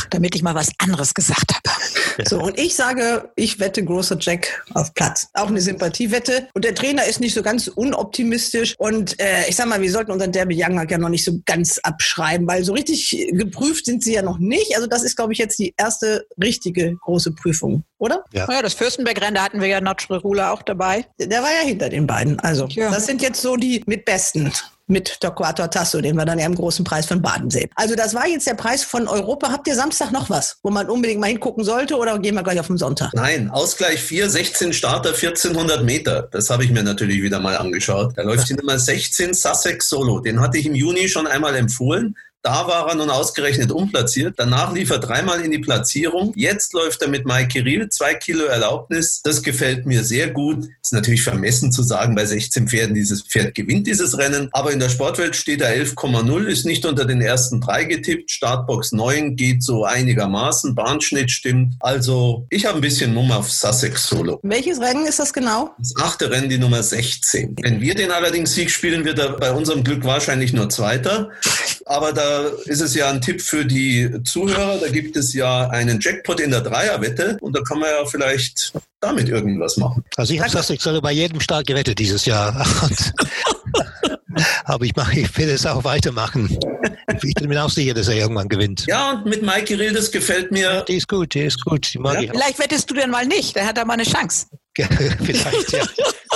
damit ich mal was anderes gesagt habe. So, und ich sage, ich wette großer Jack auf Platz. Auch eine Sympathiewette. Und der Trainer ist nicht so ganz unoptimistisch. Und äh, ich sag mal, wir sollten unseren Derby Young ja noch nicht so ganz abschreiben, weil so richtig geprüft sind sie ja noch nicht. Also das ist, glaube ich, jetzt die erste richtige große Prüfung, oder? Ja. Ja, das Fürstenberg-Rennen, da hatten wir ja Notre Rula auch dabei. Der war ja hinter den beiden. Also, Ja. das sind jetzt so die mit Besten. Mit Torquato Tasso, den wir dann ja im großen Preis von Baden sehen. Also das war jetzt der Preis von Europa. Habt ihr Samstag noch was, wo man unbedingt mal hingucken sollte oder gehen wir gleich auf den Sonntag? Nein, Ausgleich 4, 16 Starter, 1400 Meter. Das habe ich mir natürlich wieder mal angeschaut. Da läuft die Nummer 16 Sussex Solo. Den hatte ich im Juni schon einmal empfohlen. Da war er nun ausgerechnet unplatziert. Danach lief er dreimal in die Platzierung. Jetzt läuft er mit Mike Riel, zwei Kilo Erlaubnis. Das gefällt mir sehr gut. Ist natürlich vermessen zu sagen, bei 16 Pferden, dieses Pferd gewinnt dieses Rennen. Aber in der Sportwelt steht er 11,0, ist nicht unter den ersten drei getippt. Startbox 9 geht so einigermaßen. Bahnschnitt stimmt. Also ich habe ein bisschen Mumm auf Sussex Solo. Welches Rennen ist das genau? Das achte Rennen die Nummer 16. Wenn wir den allerdings Sieg spielen, wird er bei unserem Glück wahrscheinlich nur Zweiter. Aber da ist es ja ein Tipp für die Zuhörer. Da gibt es ja einen Jackpot in der Dreierwette und da kann man ja vielleicht damit irgendwas machen. Also ich habe Sussex Solo bei jedem Start gewettet dieses Jahr. Aber ich, mache, ich will es auch weitermachen. Ich bin mir auch sicher, dass er irgendwann gewinnt. Ja, und mit Mike Rill, das gefällt mir. Die ist gut, die ist gut, die mag Ja. ich auch. Vielleicht wettest du denn mal nicht, dann hat er mal eine Chance. Vielleicht, ja.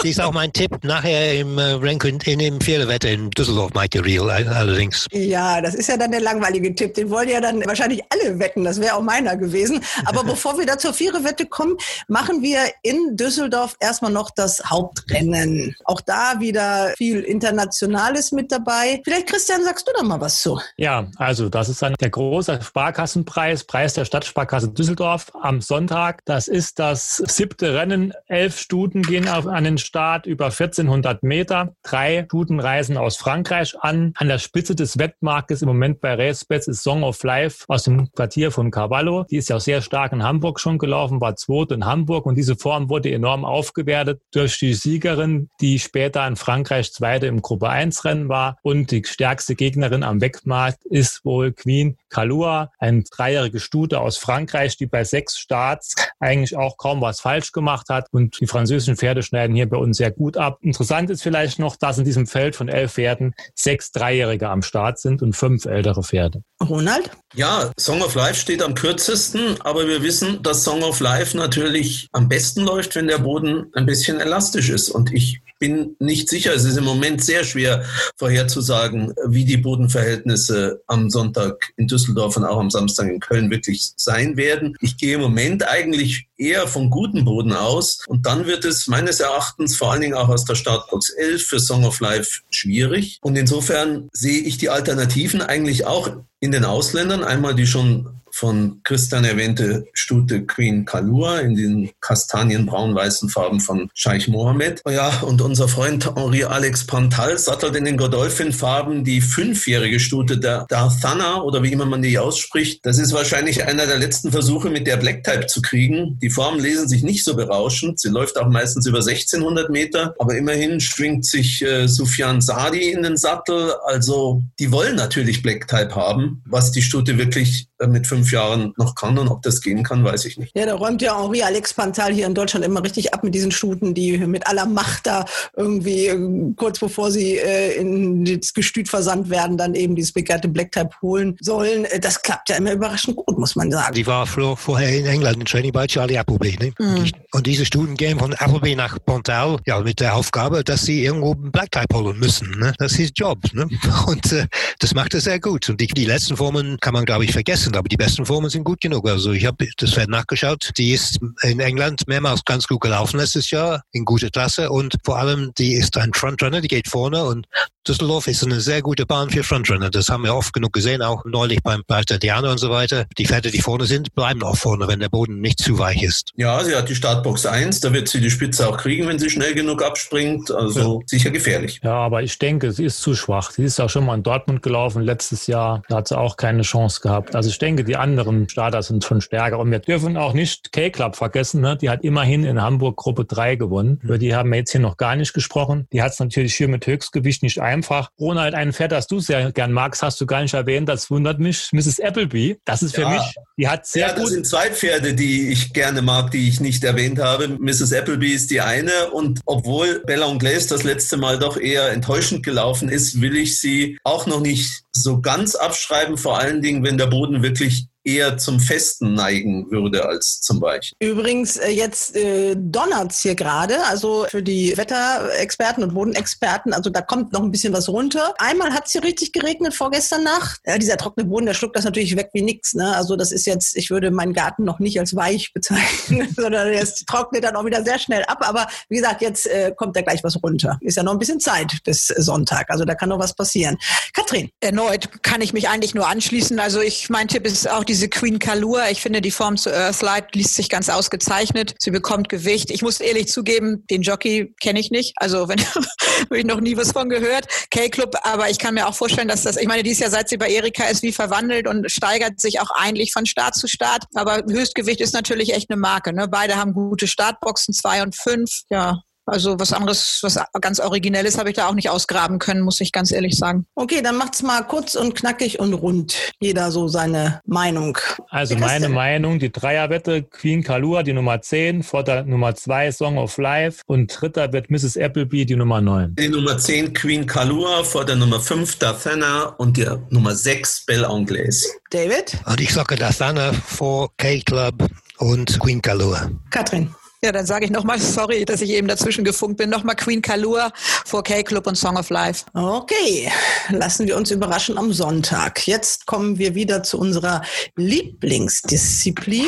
Die ist auch mein Tipp nachher im äh, Ranking in dem Pferdewette in Düsseldorf, Michael Real allerdings. Ja, das ist ja dann der langweilige Tipp. Den wollen ja dann wahrscheinlich alle wetten. Das wäre auch meiner gewesen. Aber bevor wir da zur Viererwette kommen, machen wir in Düsseldorf erstmal noch das Hauptrennen. Auch da wieder viel Internationales mit dabei. Vielleicht, Christian, sagst du da mal was zu? Ja, also das ist dann der große Sparkassenpreis, Preis der Stadtsparkasse Düsseldorf am Sonntag. Das ist das siebte Rennen. Elf Stuten gehen auf, an den Start über 1400 Meter. Drei Stuten reisen aus Frankreich an. An der Spitze des Wettmarktes im Moment bei Racebets ist Song of Life aus dem Quartier von Cavallo. Die ist ja auch sehr stark in Hamburg schon gelaufen, war zweite in Hamburg und diese Form wurde enorm aufgewertet durch die Siegerin, die später in Frankreich zweite im Gruppe 1 Rennen war und die stärkste Gegnerin am Wettmarkt ist wohl Queen Kalua, eine dreijährige Stute aus Frankreich, die bei sechs Starts eigentlich auch kaum was falsch gemacht hat und die französischen Pferde schneiden hier bei uns sehr gut ab. Interessant ist vielleicht noch, dass in diesem Feld von elf Pferden sechs Dreijährige am Start sind und fünf ältere Pferde. Ronald? Ja, Song of Life steht am kürzesten, aber wir wissen, dass Song of Life natürlich am besten läuft, wenn der Boden ein bisschen elastisch ist. Und ich bin nicht sicher, es ist im Moment sehr schwer vorherzusagen, wie die Bodenverhältnisse am Sonntag in Düsseldorf und auch am Samstag in Köln wirklich sein werden. Ich gehe im Moment eigentlich eher von gutem Boden aus und dann wird es meines Erachtens vor allen Dingen auch aus der Startbox 11 für Song of Life schwierig. Und insofern sehe ich die Alternativen eigentlich auch in den Ausländern. Einmal die schon von Christian erwähnte Stute Queen Kalua in den kastanienbraun-weißen Farben von Scheich Mohammed. Ja, und unser Freund Henri Alex Pantal sattelt in den Godolphin-Farben die fünfjährige Stute der Darthana oder wie immer man die ausspricht. Das ist wahrscheinlich einer der letzten Versuche, mit der Black Type zu kriegen. Die Formen lesen sich nicht so berauschend. Sie läuft auch meistens über 1600 Meter, aber immerhin schwingt sich äh, Sufjan Sadi in den Sattel. Also die wollen natürlich Black Type haben, was die Stute wirklich äh, mit fünf fünf Jahren noch kann und ob das gehen kann, weiß ich nicht. Ja, da räumt ja Henri Alex Pantal hier in Deutschland immer richtig ab mit diesen Stuten, die mit aller Macht da irgendwie äh, kurz bevor sie äh, in das Gestüt versandt werden, dann eben dieses begehrte Black Type holen sollen. Äh, das klappt ja immer überraschend gut, muss man sagen. Die war vorher in England im Training bei Charlie Appleby. Ne? Mhm. Und diese Stuten gehen von Appleby nach Pantal ja, mit der Aufgabe, dass sie irgendwo einen Black Type holen müssen. Ne? Das ist Job. Ne? Und äh, das macht er sehr gut. Und die, die letzten Formen kann man, glaube ich, vergessen, aber die besten Formen sind gut genug. Also ich habe das Pferd nachgeschaut. Die ist in England mehrmals ganz gut gelaufen letztes Jahr, in guter Klasse und vor allem, die ist ein Frontrunner, die geht vorne und Düsseldorf ist eine sehr gute Bahn für Frontrunner. Das haben wir oft genug gesehen, auch neulich beim Preis Diana und so weiter. Die Pferde, die vorne sind, bleiben auch vorne, wenn der Boden nicht zu weich ist. Ja, sie hat die Startbox 1, da wird sie die Spitze auch kriegen, wenn sie schnell genug abspringt. Also ja. sicher gefährlich. Ja, aber ich denke, sie ist zu schwach. Sie ist auch schon mal in Dortmund gelaufen letztes Jahr. Da hat sie auch keine Chance gehabt. Also ich denke, die anderen Starter sind schon stärker. Und wir dürfen auch nicht K-Club vergessen. Ne? Die hat immerhin in Hamburg Gruppe 3 gewonnen. Über die haben wir jetzt hier noch gar nicht gesprochen. Die hat es natürlich hier mit Höchstgewicht nicht einfach. Ronald, ein Pferd, das du sehr gern magst, hast du gar nicht erwähnt. Das wundert mich. Mrs. Appleby. Das ist für ja. mich, die hat sehr ja, gut. Das sind zwei Pferde, die ich gerne mag, die ich nicht erwähnt habe. Mrs. Appleby ist die eine. Und obwohl Bella Anglaise das letzte Mal doch eher enttäuschend gelaufen ist, will ich sie auch noch nicht so ganz abschreiben, vor allen Dingen, wenn der Boden wirklich eher zum Festen neigen würde als zum Weichen. Übrigens, äh, jetzt äh, donnert's hier gerade, also für die Wetterexperten und Bodenexperten, also da kommt noch ein bisschen was runter. Einmal hat's hier richtig geregnet vorgestern Nacht. Ja, dieser trockene Boden, der schluckt das natürlich weg wie nix. Ne? Also das ist jetzt, ich würde meinen Garten noch nicht als weich bezeichnen, sondern es trocknet dann auch wieder sehr schnell ab. Aber wie gesagt, jetzt äh, kommt da gleich was runter. Ist ja noch ein bisschen Zeit bis Sonntag, also da kann noch was passieren. Katrin. Erneut kann ich mich eigentlich nur anschließen. Also ich, mein Tipp ist auch die diese Queen Kalua, ich finde die Form zu Earthlight liest sich ganz ausgezeichnet. Sie bekommt Gewicht. Ich muss ehrlich zugeben, den Jockey kenne ich nicht. Also wenn habe ich noch nie was von gehört. K-Club, aber ich kann mir auch vorstellen, dass das, ich meine, die ist ja seit sie bei Erika ist wie verwandelt und steigert sich auch eigentlich von Start zu Start. Aber Höchstgewicht ist natürlich echt eine Marke. Ne? Beide haben gute Startboxen, zwei und fünf. Ja, also was anderes, was ganz Originelles habe ich da auch nicht ausgraben können, muss ich ganz ehrlich sagen. Okay, dann macht's mal kurz und knackig und rund. Jeder so seine Meinung. Also meine Meinung, die Dreierwette Queen Kalua, die Nummer 10, vor der Nummer 2 Song of Life und dritter wird Mrs. Appleby, die Nummer 9. Die Nummer 10 Queen Kalua, vor der Nummer 5 Dathana und die Nummer 6 Belle Anglaise. David? Und ich sage Dathana vor K-Club und Queen Kalua. Katrin? Ja, dann sage ich nochmal, sorry, dass ich eben dazwischen gefunkt bin, nochmal Queen Kalua, 4K Club und Song of Life. Okay, lassen wir uns überraschen am Sonntag. Jetzt kommen wir wieder zu unserer Lieblingsdisziplin.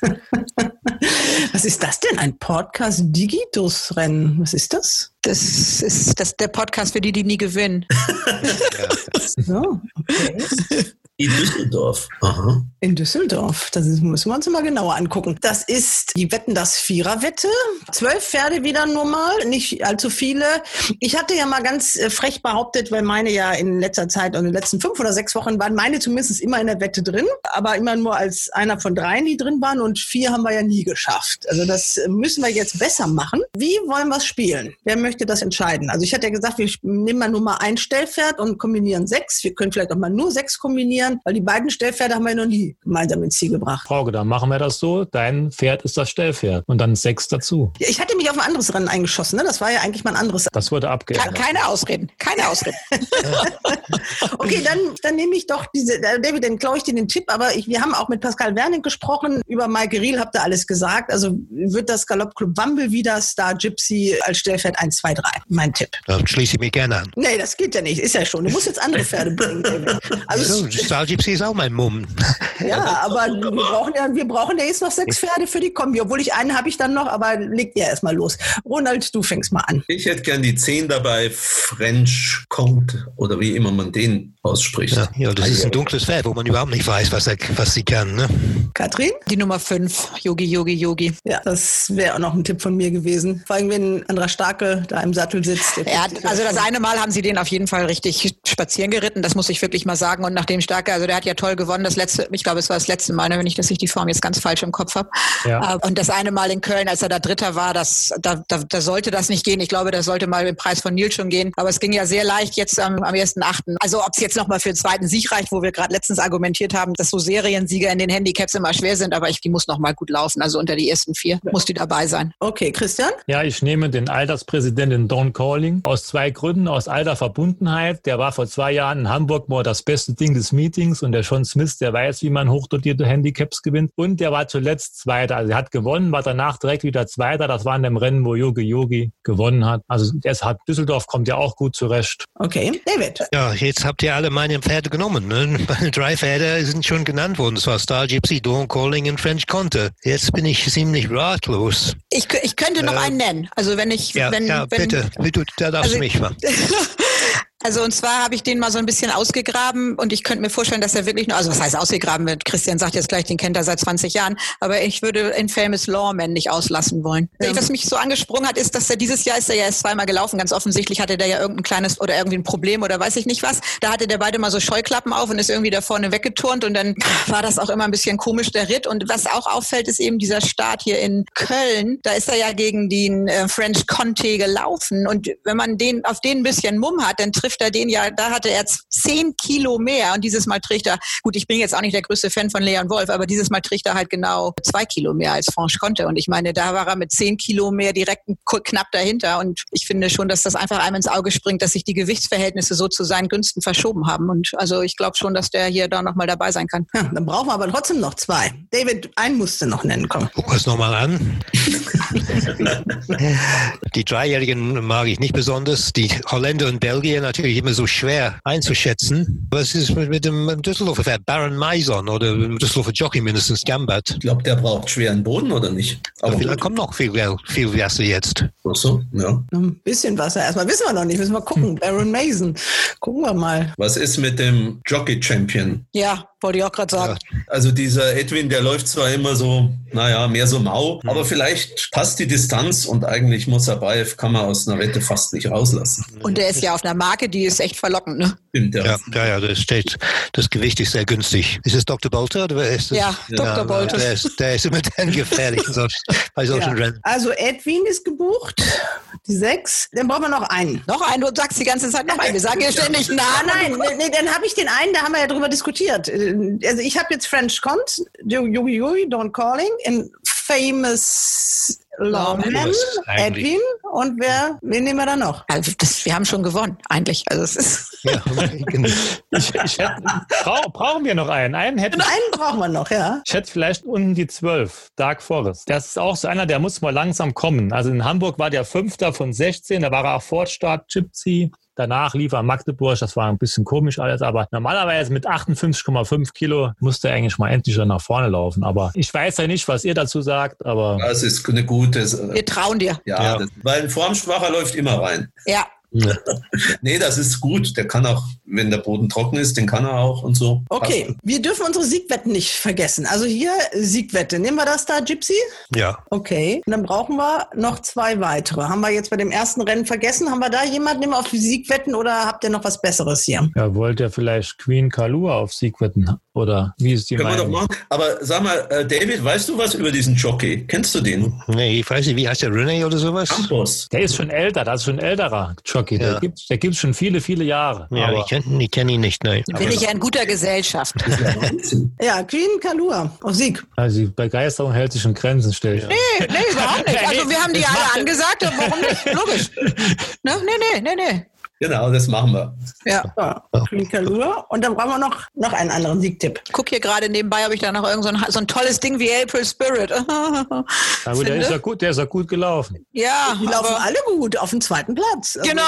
Was ist das denn? Ein Podcast Digitus-Rennen? Was ist das? Das ist das, der Podcast für die, die nie gewinnen. so, okay. In Düsseldorf. Aha. In Düsseldorf. Das müssen wir uns mal genauer angucken. Das ist die Wetten das Viererwette. Zwölf Pferde wieder nur mal, nicht allzu viele. Ich hatte ja mal ganz äh, frech behauptet, weil meine ja in letzter Zeit und in den letzten fünf oder sechs Wochen waren meine zumindest immer in der Wette drin, aber immer nur als einer von dreien, die drin waren und vier haben wir ja nie geschafft. Also das müssen wir jetzt besser machen. Wie wollen wir es spielen? Wer möchte das entscheiden? Also ich hatte ja gesagt, wir nehmen mal nur mal ein Stellpferd und kombinieren sechs. Wir können vielleicht auch mal nur sechs kombinieren kombinieren, weil die beiden Stellpferde haben wir noch nie gemeinsam ins Ziel gebracht. Frauke, dann machen wir das so. Dein Pferd ist das Stellpferd und dann sechs dazu. Ja, ich hatte mich auf ein anderes Rennen eingeschossen. Ne? Das war ja eigentlich mein anderes. Das wurde abgeändert. Keine Ausreden. Keine Ausreden. okay, dann, dann nehme ich doch diese, äh, David, dann klaue ich dir den Tipp, aber ich, wir haben auch mit Pascal Werning gesprochen. Über Maike Riel habt ihr alles gesagt. Also wird das Galoppclub Wambel wieder Star Gypsy als Stellpferd 1, 2, 3. Mein Tipp. Dann schließe ich mich gerne an. Nee, das geht ja nicht. Ist ja schon. Du musst jetzt andere Pferde bringen, David. Also, Star Gypsy ist auch mein Mumm. Ja, aber wir brauchen ja, wir brauchen ja jetzt noch sechs Pferde für die Kombi. Obwohl ich einen habe ich dann noch, aber leg ja erstmal los. Ronald, du fängst mal an. Ich hätte gern die zehn dabei, French Comte oder wie immer man den ausspricht. Ja, ja das ist ein dunkles Pferd, wo man überhaupt nicht weiß, was, er, was sie kann. Ne? Katrin? Die Nummer fünf, Yogi, Yogi, Yogi. Ja, das wäre auch noch ein Tipp von mir gewesen. Vor allem, wenn Andra Starke da im Sattel sitzt. Ja, also das eine Mal haben sie den auf jeden Fall richtig spazieren geritten, das muss ich wirklich mal sagen. Und nachdem Starke starke. Also der hat ja toll gewonnen. Das letzte, ich glaube, es war das letzte Mal, ne, wenn ich, dass ich die Form jetzt ganz falsch im Kopf habe. Ja. Äh, Und das eine Mal in Köln, als er da Dritter war, das, da, da, da sollte das nicht gehen. Ich glaube, das sollte mal im Preis von Nils schon gehen. Aber es ging ja sehr leicht jetzt am, am 1.8. Also ob es jetzt nochmal für den zweiten Sieg reicht, wo wir gerade letztens argumentiert haben, dass so Seriensieger in den Handicaps immer schwer sind, aber ich, die muss nochmal gut laufen. Also unter die ersten vier muss die dabei sein. Okay, Christian? Ja, ich nehme den Alterspräsidenten Don Calling aus zwei Gründen. Aus alter Verbundenheit. Der war vor zwei Jahren in Hamburg mal das beste Ding des Meetings und der Sean Smith, der weiß, wie man hochdotierte Handicaps gewinnt. Und der war zuletzt Zweiter. Also er hat gewonnen, war danach direkt wieder Zweiter. Das war in dem Rennen, wo Yogi Yogi gewonnen hat. Also deshalb Düsseldorf kommt ja auch gut zurecht. Okay, David. Ja, jetzt habt ihr alle meine Pferde genommen. Ne? Meine drei Pferde sind schon genannt worden. Das war Star Gypsy, Dawn Calling und French Conte. Jetzt bin ich ziemlich ratlos. Ich, ich könnte noch Äh, einen nennen. Also wenn ich, Ja, wenn, ja wenn, bitte, bitte, da darfst Also- du mich machen. Also und zwar habe ich den mal so ein bisschen ausgegraben und ich könnte mir vorstellen, dass er wirklich nur, also was heißt ausgegraben wird? Christian sagt jetzt gleich, den kennt er seit 20 Jahren, aber ich würde Infamous Lawman nicht auslassen wollen. Was mich so angesprungen hat, ist, dass er dieses Jahr ist er ja erst zweimal gelaufen. Ganz offensichtlich hatte der ja irgendein kleines oder irgendwie ein Problem oder weiß ich nicht was. Da hatte der beide mal so Scheuklappen auf und ist irgendwie da vorne weggeturnt und dann war das auch immer ein bisschen komisch, der Ritt. Und was auch auffällt, ist eben dieser Start hier in Köln. Da ist er ja gegen den äh, French Conte gelaufen und wenn man den auf den ein bisschen Mumm hat, dann trifft er den ja, da hatte er zehn Kilo mehr und dieses Mal trägt er, gut, ich bin jetzt auch nicht der größte Fan von Leon Wolf, aber dieses Mal trägt er halt genau zwei Kilo mehr als Franche Conte und ich meine, da war er mit zehn Kilo mehr direkt knapp dahinter und ich finde schon, dass das einfach einem ins Auge springt, dass sich die Gewichtsverhältnisse so zu seinen Günsten verschoben haben und also ich glaube schon, dass der hier da nochmal dabei sein kann. Ja, dann brauchen wir aber trotzdem noch zwei. David, einen musst du noch nennen, komm. Guck es nochmal an. Die Dreijährigen mag ich nicht besonders. Die Holländer und Belgier natürlich immer so schwer einzuschätzen. Was ist mit, dem Düsseldorfer Pferd? Baron Maison oder dem Düsseldorfer Jockey mindestens Gambit? Ich glaube, der braucht schweren Boden oder nicht? Aber vielleicht kommt noch viel, viel Wasser jetzt. Ach so, ja. Ein bisschen Wasser. Erstmal wissen wir noch nicht, müssen wir gucken. Baron Mason. Gucken wir mal. Was ist mit dem Jockey Champion? Ja, wollte ich auch gerade sagen. Also dieser Edwin, der läuft zwar immer so, naja, mehr so mau, Mhm. aber vielleicht passt die Distanz und eigentlich Mussabayev kann man aus einer Wette fast nicht rauslassen. Und der ist ja auf einer Marke, die ist echt verlockend, ne? Stimmt, ja. Ja, ja, ja, das steht, das Gewicht ist sehr günstig. Ist es Dr. Bolter oder wer ist das? Ja, Dr. Bolter. Der ist, der ist immer dann gefährlich bei solchen Ja. Rennen. Also Edwin ist gebucht, die sechs. Dann brauchen wir noch einen. Noch einen, du sagst die ganze Zeit noch einen. Wir sagen ja ständig Ah, Namen. nein, nee, dann habe ich den einen, da haben wir ja drüber diskutiert. Äh, Also ich habe jetzt French Cont, Yogi, Don't Calling, in Famous Lawman. Edwin und wer, wen nehmen wir da noch? Also das, wir haben schon gewonnen, eigentlich. Also es ist Ja, genau. Ich, ich hätte, brau, brauchen wir noch einen? Einen hätte ich Einen brauchen wir noch, ja. Ich hätte vielleicht unten die 12, Dark Forest. Das ist auch so einer, der muss mal langsam kommen. Also in Hamburg war der Fünfter von 16, da war er auch Fortstart, Gypsy. Danach lief er Magdeburg, das war ein bisschen komisch alles, aber normalerweise mit 58,5 Kilo musste er eigentlich mal endlich dann nach vorne laufen. Aber ich weiß ja nicht, was ihr dazu sagt, aber Das ist eine gute. äh, wir trauen dir. Ja, Ja. Das, weil ein Formschwacher läuft immer rein. Ja. Nee, das ist gut. Der kann auch, wenn der Boden trocken ist, den kann er auch und so. Okay, wir dürfen unsere Siegwetten nicht vergessen. Also hier Siegwette. Nehmen wir das da, Gypsy? ja. Okay, und dann brauchen wir noch zwei weitere. Haben wir jetzt bei dem ersten Rennen vergessen? Haben wir da jemanden immer auf die Siegwetten oder habt ihr noch was Besseres hier? ja, wollt ihr vielleicht Queen Kalua auf Sieg wetten? Oder wie ist die Können wir doch Meinung? machen. Aber sag mal, äh, David, weißt du was über diesen Jockey? Kennst du den? Nee, ich weiß nicht, wie heißt der René oder sowas? Campos. Der ist schon älter, das ist schon ein älterer Jockey. Der Ja. gibt der gibt's schon viele, viele Jahre. Ja, aber ich kenne ich kenn ihn nicht, nein. Bin ich ja in guter Gesellschaft. Ja, Queen Kalua auf Sieg. also die Begeisterung hält sich in Grenzen, stelle ich. Nee, nee, überhaupt nicht. Also wir haben die alle angesagt, und warum nicht? Logisch. Ne? Nee, nee, nee, nee. Genau, das machen wir. Ja. Ja, Queen Kalua. Und dann brauchen wir noch, noch einen anderen Siegtipp. Guck hier gerade nebenbei, ob ich da noch irgend so ein, so ein tolles Ding wie April Spirit. Na gut, der ist ja gut, der ist ja gut gelaufen. Ja, Die laufen aber alle gut auf dem zweiten Platz. Also, Genau.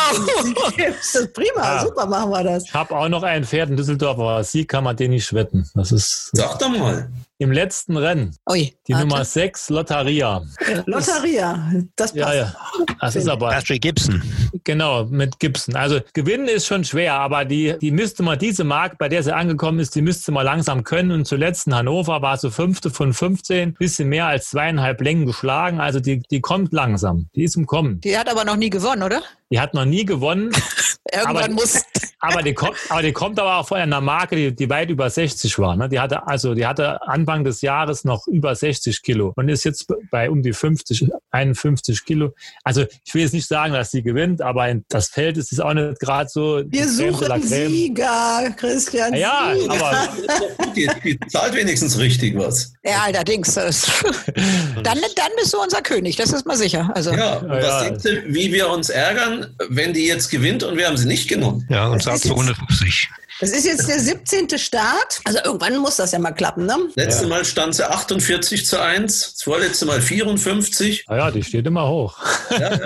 Das ist prima, Ja. super machen wir das. Ich habe auch noch ein Pferd in Düsseldorf, aber Sieg kann man den nicht wetten. Das ist Sag doch mal. Im letzten Rennen. Ui, Die warte. Nummer 6, Lotteria. Lotteria, das passt. Ja, ja. Das ist aber Patrick Gibson. genau mit Gibson. Also gewinnen ist schon schwer, aber die, die müsste man, diese Mark, bei der sie angekommen ist, die müsste man langsam können. Und zuletzt in Hannover war sie fünfte von 15, bisschen mehr als zweieinhalb Längen geschlagen. Also die, die kommt langsam. Die ist im Kommen. Die hat aber noch nie gewonnen, oder? Die hat noch nie gewonnen. Irgendwann Aber- muss. aber, die kommt, aber die kommt aber auch von einer Marke, die, die weit über 60 war. Ne? Die hatte also, die hatte Anfang des Jahres noch über 60 Kilo und ist jetzt bei um die 50, 51 Kilo. Also ich will jetzt nicht sagen, dass sie gewinnt, aber das Feld ist auch nicht gerade so. Wir suchen Sieger, Christian. Ja, Sieger. aber die, die zahlt wenigstens richtig was. Ja, allerdings. dann, dann bist du unser König, das ist mal sicher. Also. Ja, ja. du, wie wir uns ärgern, wenn die jetzt gewinnt und wir haben sie nicht genommen? Ja, und zwar zu 150. Das ist jetzt der 17. Start. Also irgendwann muss das ja mal klappen, ne? Letzte ja. Mal stand sie 48 zu 1, das vorletzte Mal 54. Ah ja, die steht immer hoch. Ja, ja.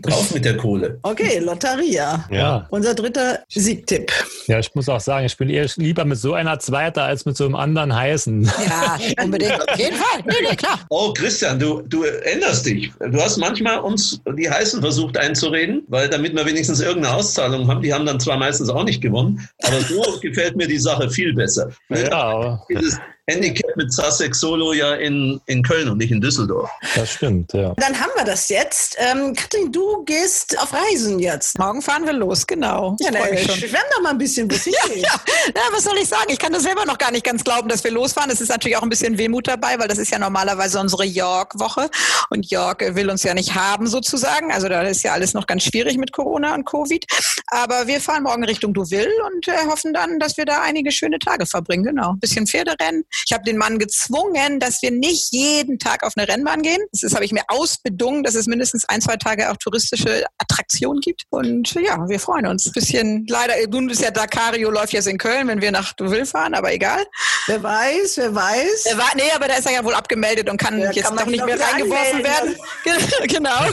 Drauf mit der Kohle. Okay, Lotteria. Ja. Unser dritter Siegtipp. Ja, ich muss auch sagen, ich bin eher lieber mit so einer Zweiter als mit so einem anderen heißen. Ja, unbedingt. Auf jeden Fall. Nee, nee, klar. Oh, Christian, du, du änderst dich. Du hast manchmal uns die Heißen versucht einzureden, weil damit wir wenigstens irgendeine Auszahlung haben. Die haben dann zwar meistens auch nicht gewonnen. Aber so gefällt mir die Sache viel besser. Ja. Dieses, Handicap mit Sussex Solo ja in, in Köln und nicht in Düsseldorf. Das stimmt, ja. Dann haben wir das jetzt. Ähm, Katrin, du gehst auf Reisen jetzt. Morgen fahren wir los, genau. Ja, ne, schwärm doch mal ein bisschen, es ja, ja. ja, was soll ich sagen? Ich kann das selber noch gar nicht ganz glauben, dass wir losfahren. Es ist natürlich auch ein bisschen Wehmut dabei, weil das ist ja normalerweise unsere York-Woche. Und York will uns ja nicht haben, sozusagen. Also da ist ja alles noch ganz schwierig mit Corona und Covid. Aber wir fahren morgen Richtung Deauville und äh, hoffen dann, dass wir da einige schöne Tage verbringen. Genau. Ein bisschen Pferderennen, ich habe den Mann gezwungen, dass wir nicht jeden Tag auf eine Rennbahn gehen. Das habe ich mir ausbedungen, dass es mindestens ein, zwei Tage auch touristische Attraktionen gibt. Und ja, wir freuen uns. Ein bisschen, leider, nun ist ja Dakario läuft jetzt in Köln, wenn wir nach Deauville fahren, aber egal. Wer weiß, wer weiß. Wer war, nee, aber da ist er ja wohl abgemeldet und kann ja, jetzt kann noch nicht mehr reingeworfen werden. genau.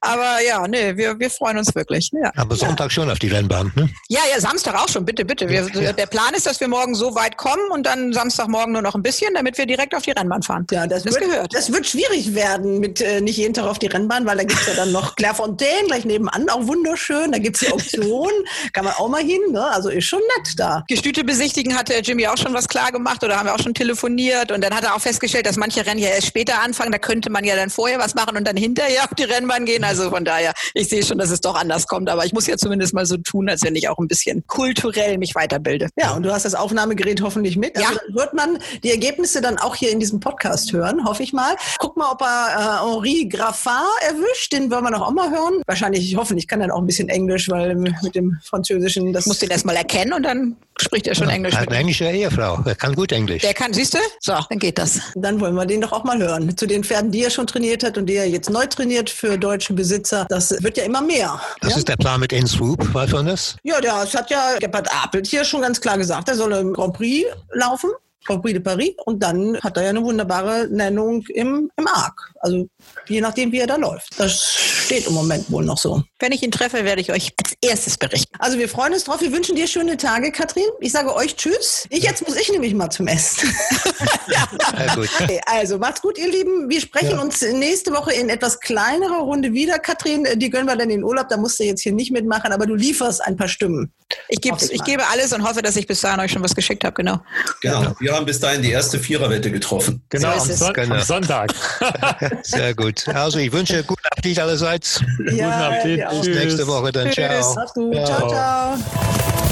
aber ja, nee, wir, wir freuen uns wirklich. Ja. Aber Sonntag ja. schon auf die Rennbahn, ne? Ja, ja, Samstag auch schon, bitte, bitte. Wir, der Plan ist, dass wir morgen so weit kommen und dann Samstagmorgen nur noch ein bisschen, damit wir direkt auf die Rennbahn fahren. Ja, das, das wird, gehört. Das wird schwierig werden mit äh, nicht jeden Tag auf die Rennbahn, weil da gibt es ja dann noch Clairefontaine gleich nebenan, auch wunderschön. Da gibt es die Option, kann man auch mal hin. Ne? Also ist schon nett da. Gestüte besichtigen hat der Jimmy auch schon was klar gemacht oder haben wir auch schon telefoniert und dann hat er auch festgestellt, dass manche Rennen ja erst später anfangen. Da könnte man ja dann vorher was machen und dann hinterher auf die Rennbahn gehen. Also von daher, ich sehe schon, dass es doch anders kommt, aber ich muss ja zumindest mal so tun, als wenn ich auch ein bisschen kulturell mich weiterbilde. Ja, und du hast das Aufnahmegerät hoffentlich mit. Ja. Also wird man die Ergebnisse dann auch hier in diesem Podcast hören, hoffe ich mal. Guck mal, ob er äh, Henri Graffin erwischt. Den wollen wir noch auch mal hören. Wahrscheinlich, hoffentlich kann er dann auch ein bisschen Englisch, weil mit dem Französischen, das muss den erstmal erkennen und dann spricht er schon ja, Englisch. Er hat eine englische Ehefrau. Er kann gut Englisch. Der kann, siehst du? So, dann geht das. Dann wollen wir den doch auch mal hören. Zu den Pferden, die er schon trainiert hat und die er jetzt neu trainiert für deutsche Besitzer. Das wird ja immer mehr. Das ja? ist der Plan mit N-Swoop, weißt du das? Ja, das hat ja Gebhard Apelt hier schon ganz klar gesagt. Er soll im Grand Prix laufen. Grand Prix de Paris und dann hat er ja eine wunderbare Nennung im, im Arc. Also je nachdem, wie er da läuft. Das steht im Moment wohl noch so. Wenn ich ihn treffe, werde ich euch als erstes berichten. Also wir freuen uns drauf. Wir wünschen dir schöne Tage, Katrin. Ich sage euch Tschüss. Ich, jetzt muss ich nämlich mal zum Essen. ja. gut. Okay, also macht's gut, ihr Lieben. Wir sprechen ja. uns nächste Woche in etwas kleinerer Runde wieder. Katrin, die gönnen wir dann in den Urlaub. Da musst du jetzt hier nicht mitmachen, aber du lieferst ein paar Stimmen. Ich, ich, ich gebe alles und hoffe, dass ich bis dahin euch schon was geschickt habe. Genau. Genau. Wir haben bis dahin die erste Viererwette getroffen. Genau, so am, Son genau. am, Sonntag. Sehr gut. Also ich wünsche guten Appetit allerseits. Ja, guten Appetit. Bis nächste Woche dann. Tschüss. Ciao. Ciao, ciao.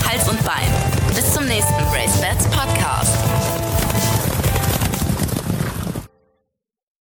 Hals und Bein. Bis zum nächsten Race Bats Podcast.